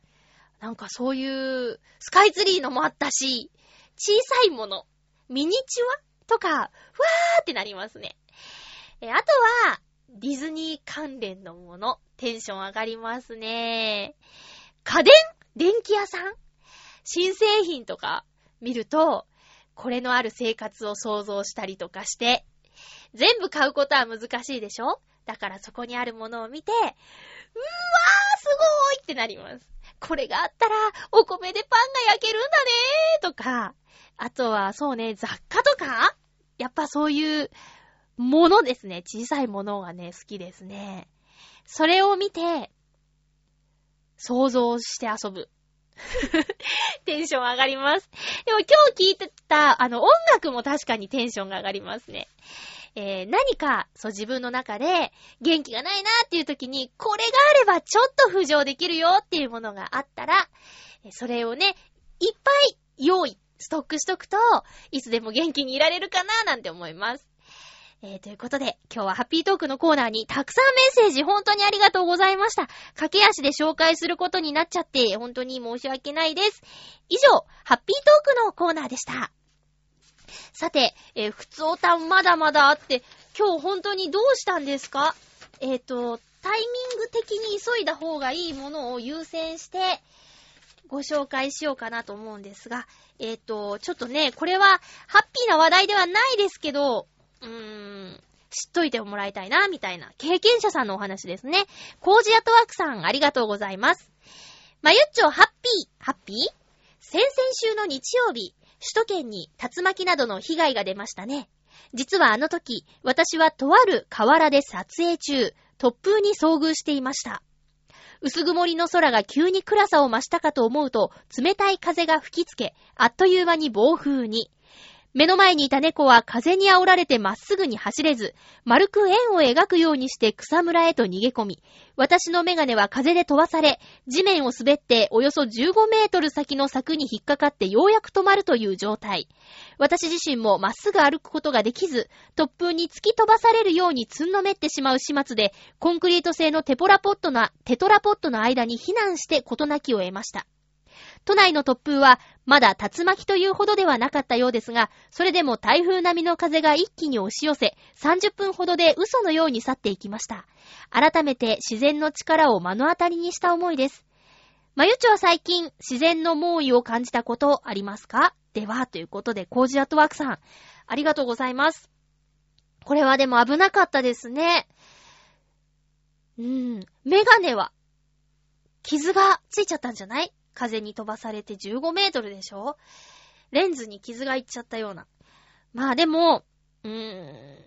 なんかそういうスカイツリーのもあったし、小さいもの、ミニチュアとか、ふわーってなりますね。え、あとは、ディズニー関連のもの、テンション上がりますね。家電？電気屋さん？新製品とか見ると、これのある生活を想像したりとかして、全部買うことは難しいでしょ？だからそこにあるものを見て、うわーすごいってなります。これがあったら、お米でパンが焼けるんだねーとか、あとはそうね、雑貨とか？やっぱそういうものですね。小さいものがね、好きですね。それを見て、想像して遊ぶ。テンション上がります。でも今日聞いてた、あの、音楽も確かにテンションが上がりますね。えー、何か、そう自分の中で元気がないなっていう時に、これがあればちょっと浮上できるよっていうものがあったら、それをね、いっぱい用意、ストックしとくと、いつでも元気にいられるかななんて思います。えー、ということで、今日はハッピートークのコーナーにたくさんメッセージ本当にありがとうございました。駆け足で紹介することになっちゃって、本当に申し訳ないです。以上、ハッピートークのコーナーでした。さて、えー、普通おたんまだまだあって、今日本当にどうしたんですか？えっ、ー、と、タイミング的に急いだ方がいいものを優先して、ご紹介しようかなと思うんですが、えっ、ー、と、ちょっとね、これは、ハッピーな話題ではないですけど、うーん、知っといてもらいたいな、みたいな、経験者さんのお話ですね。コージアトワークさん、ありがとうございます。まゆっちょ、ハッピー、ハッピー？先々週の日曜日、首都圏に竜巻などの被害が出ましたね。実はあの時、私はとある河原で撮影中、突風に遭遇していました。薄曇りの空が急に暗さを増したかと思うと、冷たい風が吹きつけ、あっという間に暴風に。目の前にいた猫は風に煽られてまっすぐに走れず、丸く円を描くようにして草むらへと逃げ込み、私のメガネは風で飛ばされ、地面を滑っておよそ15メートル先の柵に引っかかってようやく止まるという状態。私自身もまっすぐ歩くことができず、突風に突き飛ばされるようにつんのめってしまう始末で、コンクリート製のテポラポットな、テトラポットの間に避難して事なきを得ました。都内の突風はまだ竜巻というほどではなかったようですが、それでも台風並みの風が一気に押し寄せ、30分ほどで嘘のように去っていきました。改めて自然の力を目の当たりにした思いです。まゆちょは最近自然の猛威を感じたことありますか？では、ということで、コージアットワークさん、ありがとうございます。これはでも危なかったですね。うーん、メガネは、傷がついちゃったんじゃない？風に飛ばされて15メートルでしょ？レンズに傷がいっちゃったような。まあでも、うーん、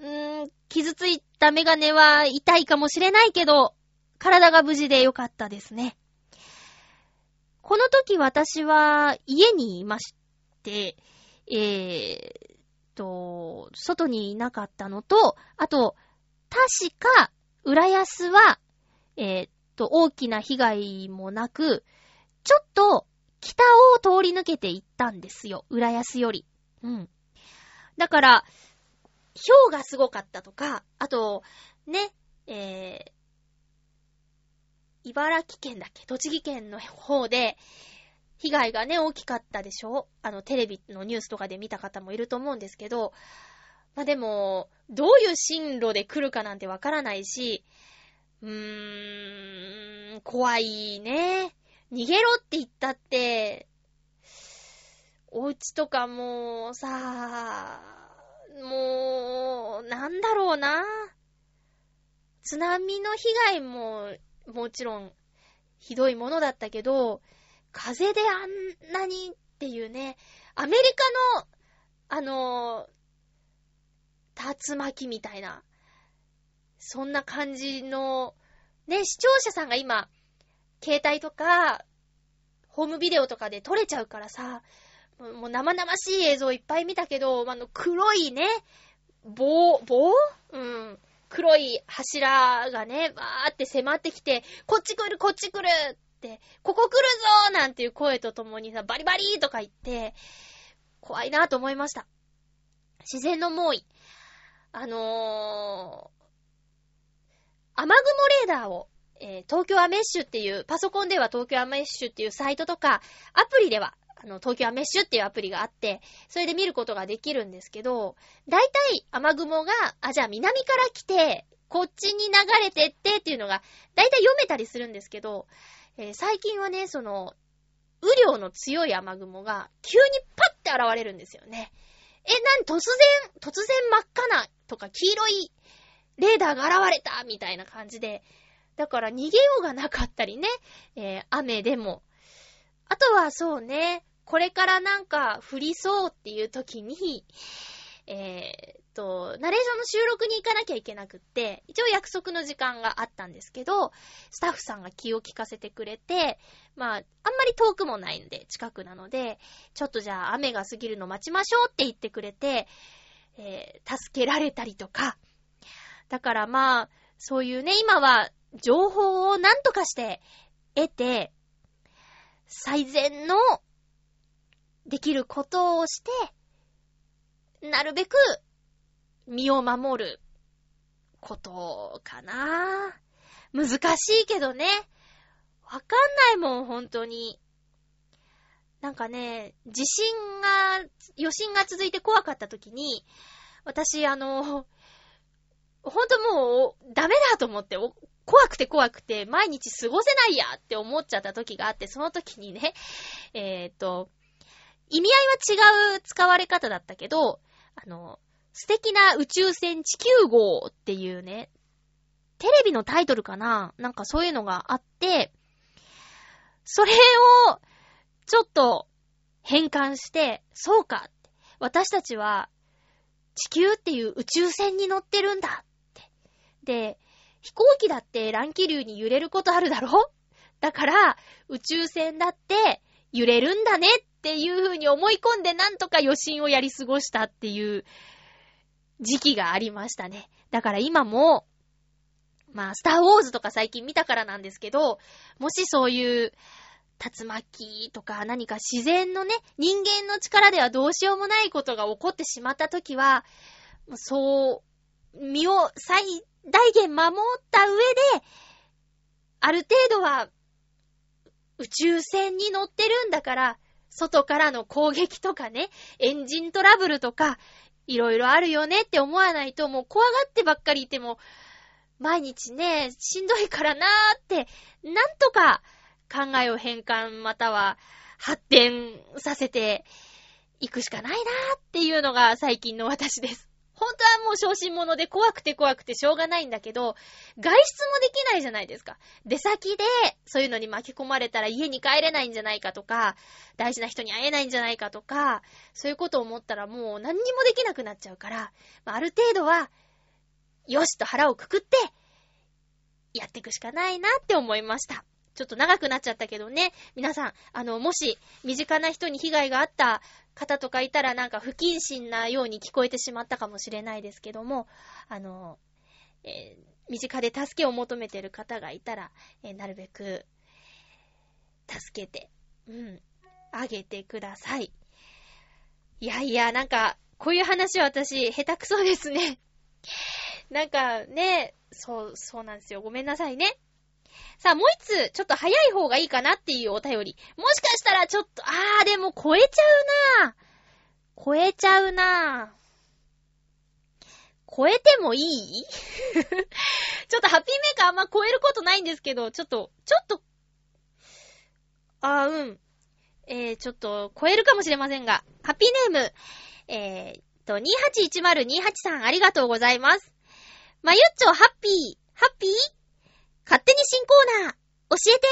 うーん、傷ついたメガネは痛いかもしれないけど、体が無事でよかったですね。この時私は家にいまして、えーと、外にいなかったのと、あと、確か、浦安は、えー、と、大きな被害もなく、ちょっと、北を通り抜けていったんですよ。浦安より。うん。だから、氷がすごかったとか、あと、ね、えー、茨城県だっけ？栃木県の方で、被害がね、大きかったでしょ？あの、テレビのニュースとかで見た方もいると思うんですけど、まあ、でも、どういう進路で来るかなんてわからないし、うーん、怖いね。逃げろって言ったって、お家とかもさ、もう、なんだろうな。津波の被害も、もちろん、ひどいものだったけど、風であんなにっていうね、アメリカの、あの、竜巻みたいな、そんな感じの、ね、視聴者さんが今、携帯とか、ホームビデオとかで撮れちゃうからさ、もう生々しい映像いっぱい見たけど、あの黒いね、棒、棒？うん。黒い柱がね、わーって迫ってきて、こっち来る、こっち来るって、ここ来るぞーなんていう声とともにさ、バリバリーとか言って、怖いなと思いました。自然の猛威。あのー雨雲レーダーを、えー、東京アメッシュっていう、パソコンでは東京アメッシュっていうサイトとか、アプリでは、あの、東京アメッシュっていうアプリがあって、それで見ることができるんですけど、だいたい雨雲が、あ、じゃあ南から来て、こっちに流れてってっていうのが、だいたい読めたりするんですけど、えー、最近はね、その、雨量の強い雨雲が、急にパッて現れるんですよね。え、なに突然、突然真っ赤なとか黄色いレーダーが現れたみたいな感じで、だから逃げようがなかったりね、えー、雨でも。あとはそうね、これからなんか降りそうっていう時に、えー、と、ナレーションの収録に行かなきゃいけなくって、一応約束の時間があったんですけど、スタッフさんが気を利かせてくれて、まあ、あんまり遠くもないんで、近くなので、ちょっとじゃあ雨が過ぎるの待ちましょうって言ってくれて、えー、助けられたりとか、だからまあ、そういうね、今は情報を何とかして得て、最善のできることをして、なるべく身を守ることかな。難しいけどね。わかんないもん、本当に。なんかね、地震が、余震が続いて怖かった時に、私、あの、ほんともう、ダメだと思って、怖くて怖くて、毎日過ごせないやって思っちゃった時があって、その時にね、えっ、と、意味合いは違う使われ方だったけど、あの、素敵な宇宙船地球号っていうね、テレビのタイトルかななんかそういうのがあって、それを、ちょっと変換して、そうか私たちは、地球っていう宇宙船に乗ってるんだ。で、飛行機だって乱気流に揺れることあるだろ？だから、宇宙船だって揺れるんだねっていう風に思い込んでなんとか予診をやり過ごしたっていう時期がありましたね。だから今も、まあ、スターウォーズとか最近見たからなんですけど、もしそういう竜巻とか何か自然のね、人間の力ではどうしようもないことが起こってしまった時は、そう、身を最大限守った上で、ある程度は宇宙船に乗ってるんだから、外からの攻撃とかね、エンジントラブルとか、いろいろあるよねって思わないと、もう怖がってばっかりいても、毎日ね、しんどいからなーって、なんとか考えを変換または発展させていくしかないなーっていうのが最近の私です。本当はもう昇進者で怖くて怖くてしょうがないんだけど、外出もできないじゃないですか。出先でそういうのに巻き込まれたら家に帰れないんじゃないかとか、大事な人に会えないんじゃないかとか、そういうことを思ったらもう何にもできなくなっちゃうから、ある程度は、よしと腹をくくって、やっていくしかないなって思いました。ちょっと長くなっちゃったけどね。皆さん、あの、もし、身近な人に被害があった方とかいたら、なんか不謹慎なように聞こえてしまったかもしれないですけども、あの、えー、身近で助けを求めてる方がいたら、えー、なるべく、助けて、うん、あげてください。いやいや、なんか、こういう話は私、下手くそですね。なんかね、そう、そうなんですよ。ごめんなさいね。さあ、もう一つ、ちょっと早い方がいいかなっていうお便り。もしかしたらちょっと、あー、でも超えちゃうなぁ超えちゃうなぁ超えてもいい？ちょっとハッピーメーカーあんま超えることないんですけど、ちょっと、ちょっと、あー、うん。えー、ちょっと、超えるかもしれませんが、ハッピーネーム、えー、と、281028さんありがとうございます。まゆっちょ、ハッピー、ハッピー？勝手に新コーナー、教えて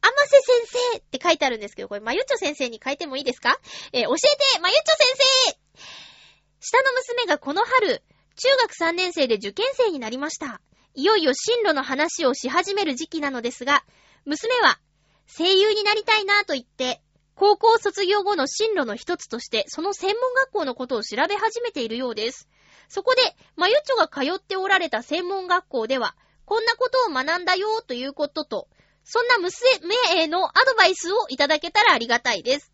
あませ先生って書いてあるんですけど、これ、まゆっちょ先生に書いてもいいですか？えー、教えてまゆっちょ先生下の娘がこの春、中学3年生で受験生になりました。いよいよ進路の話をし始める時期なのですが、娘は声優になりたいなと言って、高校卒業後の進路の一つとして、その専門学校のことを調べ始めているようです。そこで、まゆっちょが通っておられた専門学校では、こんなことを学んだよということと、そんな娘へのアドバイスをいただけたらありがたいです。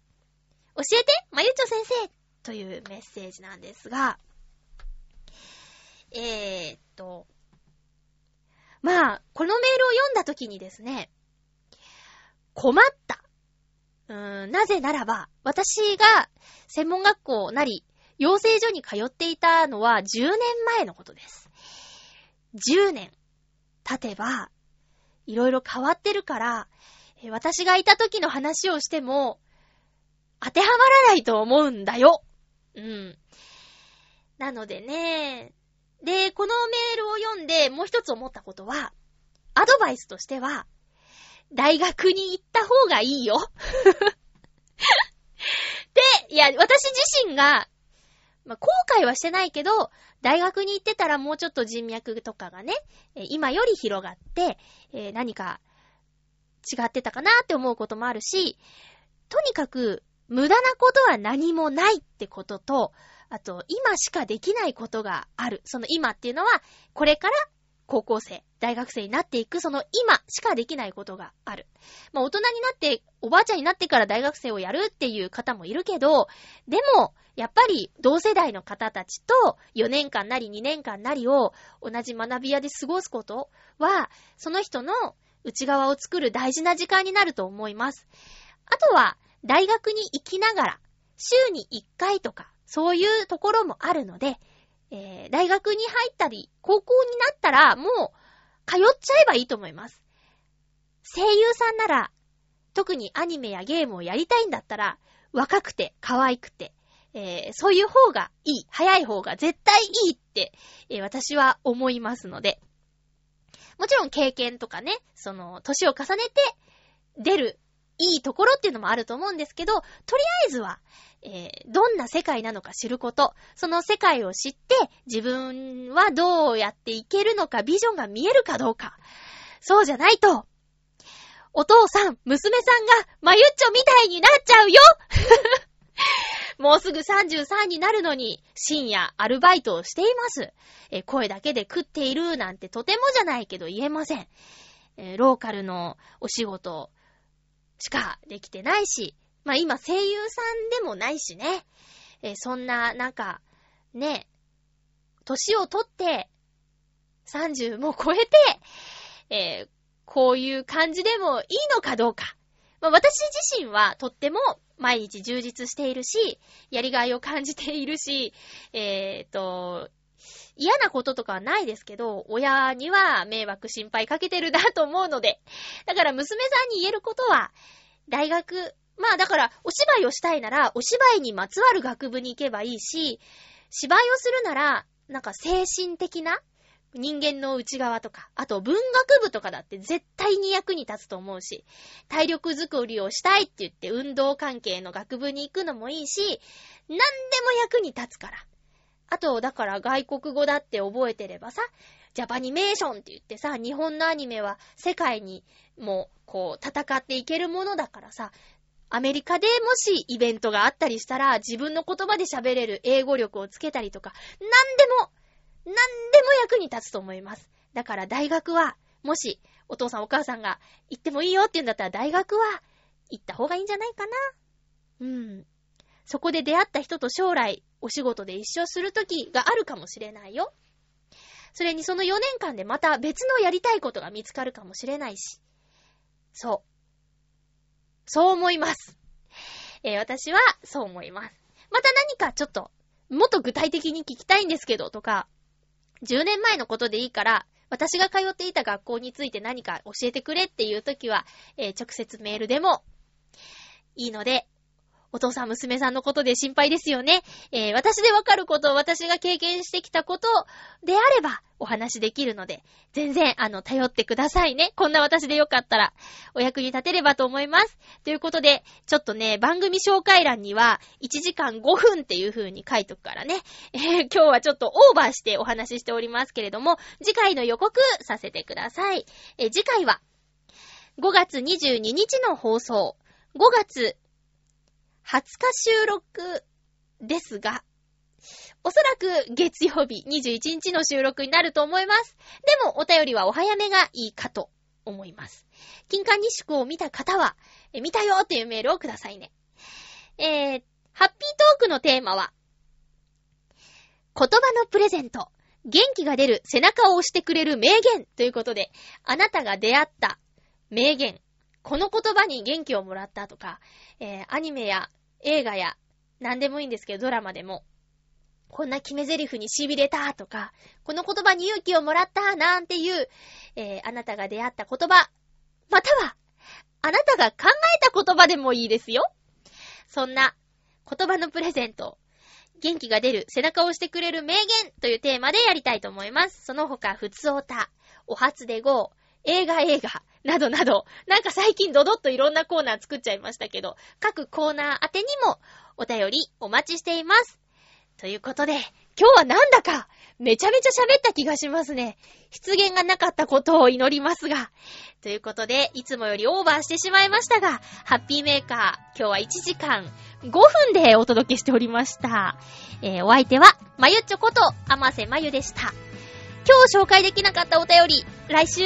教えて、まゆちょ先生というメッセージなんですが、えー、っと、まあ、このメールを読んだときにですね、困った。うーん、なぜならば、私が専門学校なり、養成所に通っていたのは10年前のことです。10年。経てば、いろいろ変わってるから、私がいた時の話をしても、当てはまらないと思うんだよ。うん。なのでね、で、このメールを読んでもう一つ思ったことは、アドバイスとしては、大学に行った方がいいよ。で、いや、私自身が、まあ、後悔はしてないけど、大学に行ってたらもうちょっと人脈とかがね、今より広がって、えー、何か違ってたかなって思うこともあるし、とにかく無駄なことは何もないってことと、あと、今しかできないことがある。その今っていうのは、これから高校生、大学生になっていく、その今しかできないことがある。まあ大人になって、おばあちゃんになってから大学生をやるっていう方もいるけど、でも、やっぱり同世代の方たちと4年間なり2年間なりを同じ学び屋で過ごすことは、その人の内側を作る大事な時間になると思います。あとは、大学に行きながら、週に1回とか、そういうところもあるので、えー、大学に入ったり、高校になったら、もう、通っちゃえばいいと思います。声優さんなら、特にアニメやゲームをやりたいんだったら、若くて、可愛くて、えー、そういう方がいい、早い方が絶対いいって、えー、私は思いますので、もちろん経験とかね、その、年を重ねて出るいいところっていうのもあると思うんですけど、とりあえずは、えー、どんな世界なのか知ること、その世界を知って、自分はどうやっていけるのか、ビジョンが見えるかどうか、そうじゃないと、お父さん、娘さんが、まゆっちょみたいになっちゃうよ。もうすぐ33になるのに、深夜アルバイトをしています。え声だけで食っているなんてとてもじゃないけど言えません。え、ローカルのお仕事しかできてないし、まあ今声優さんでもないしね。え、そんな、なんか、ね、年をとって、30も超えて、えー、こういう感じでもいいのかどうか。まあ、私自身はとっても毎日充実しているし、やりがいを感じているし、えー、と、嫌なこととかはないですけど、親には迷惑心配かけてるなと思うので、だから娘さんに言えることは、大学、まあだからお芝居をしたいなら、お芝居にまつわる学部に行けばいいし、芝居をするなら、なんか精神的な人間の内側とか、あと文学部とかだって絶対に役に立つと思うし、体力づくりをしたいって言って運動関係の学部に行くのもいいし、何でも役に立つから。あと、だから外国語だって覚えてればさ、ジャパニメーションって言ってさ、日本のアニメは世界にもこう戦っていけるものだからさ、アメリカでもしイベントがあったりしたら、自分の言葉で喋れる英語力をつけたりとか、何でも、何でも役に立つと思います。だから大学は、もしお父さんお母さんが行ってもいいよって言うんだったら大学は行った方がいいんじゃないかな。うん。そこで出会った人と将来お仕事で一緒する時があるかもしれないよ。それにその4年間でまた別のやりたいことが見つかるかもしれないし。そう。そう思います。えー、私はそう思います。また何かちょっと、もっと具体的に聞きたいんですけどとか、10年前のことでいいから、私が通っていた学校について何か教えてくれっていう時は、えー、直接メールでもいいので、お父さん娘さんのことで心配ですよね。えー、私でわかること、私が経験してきたことであればお話できるので、全然、あの、頼ってくださいね。こんな私でよかったら、お役に立てればと思います。ということで、ちょっとね、番組紹介欄には、1時間5分っていう風に書いとくからね。えー、今日はちょっとオーバーしてお話ししておりますけれども、次回の予告させてください。えー、次回は、5月22日の放送、5月20日収録ですが、おそらく月曜日21日の収録になると思います。でもお便りはお早めがいいかと思います。金環日祝を見た方は、見たよっていうメールをくださいね。えー、ハッピートークのテーマは、言葉のプレゼント。元気が出る背中を押してくれる名言ということで、あなたが出会った名言、この言葉に元気をもらったとか、えー、アニメや映画や、何でもいいんですけど、ドラマでも、こんな決め台詞に痺れたとか、この言葉に勇気をもらったなんていう、えー、あなたが出会った言葉、または、あなたが考えた言葉でもいいですよ。そんな言葉のプレゼント、元気が出る、背中を押してくれる名言というテーマでやりたいと思います。その他、ふつおた、お初で GO、映画映画、などなど、なんか最近ドドッといろんなコーナー作っちゃいましたけど、各コーナー宛てにもお便りお待ちしています。ということで、今日はなんだか、めちゃめちゃ喋った気がしますね。出現がなかったことを祈りますが。ということで、いつもよりオーバーしてしまいましたが、ハッピーメーカー、今日は1時間5分でお届けしておりました。えー、お相手は、まゆっちょこと、あませまゆでした。今日紹介できなかったお便り、来週、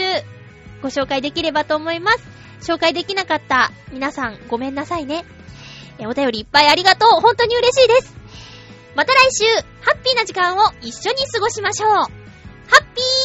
ご紹介できればと思います。紹介できなかった皆さんごめんなさいね。え、お便りいっぱいありがとう。本当に嬉しいです。また来週、ハッピーな時間を一緒に過ごしましょう。ハッピー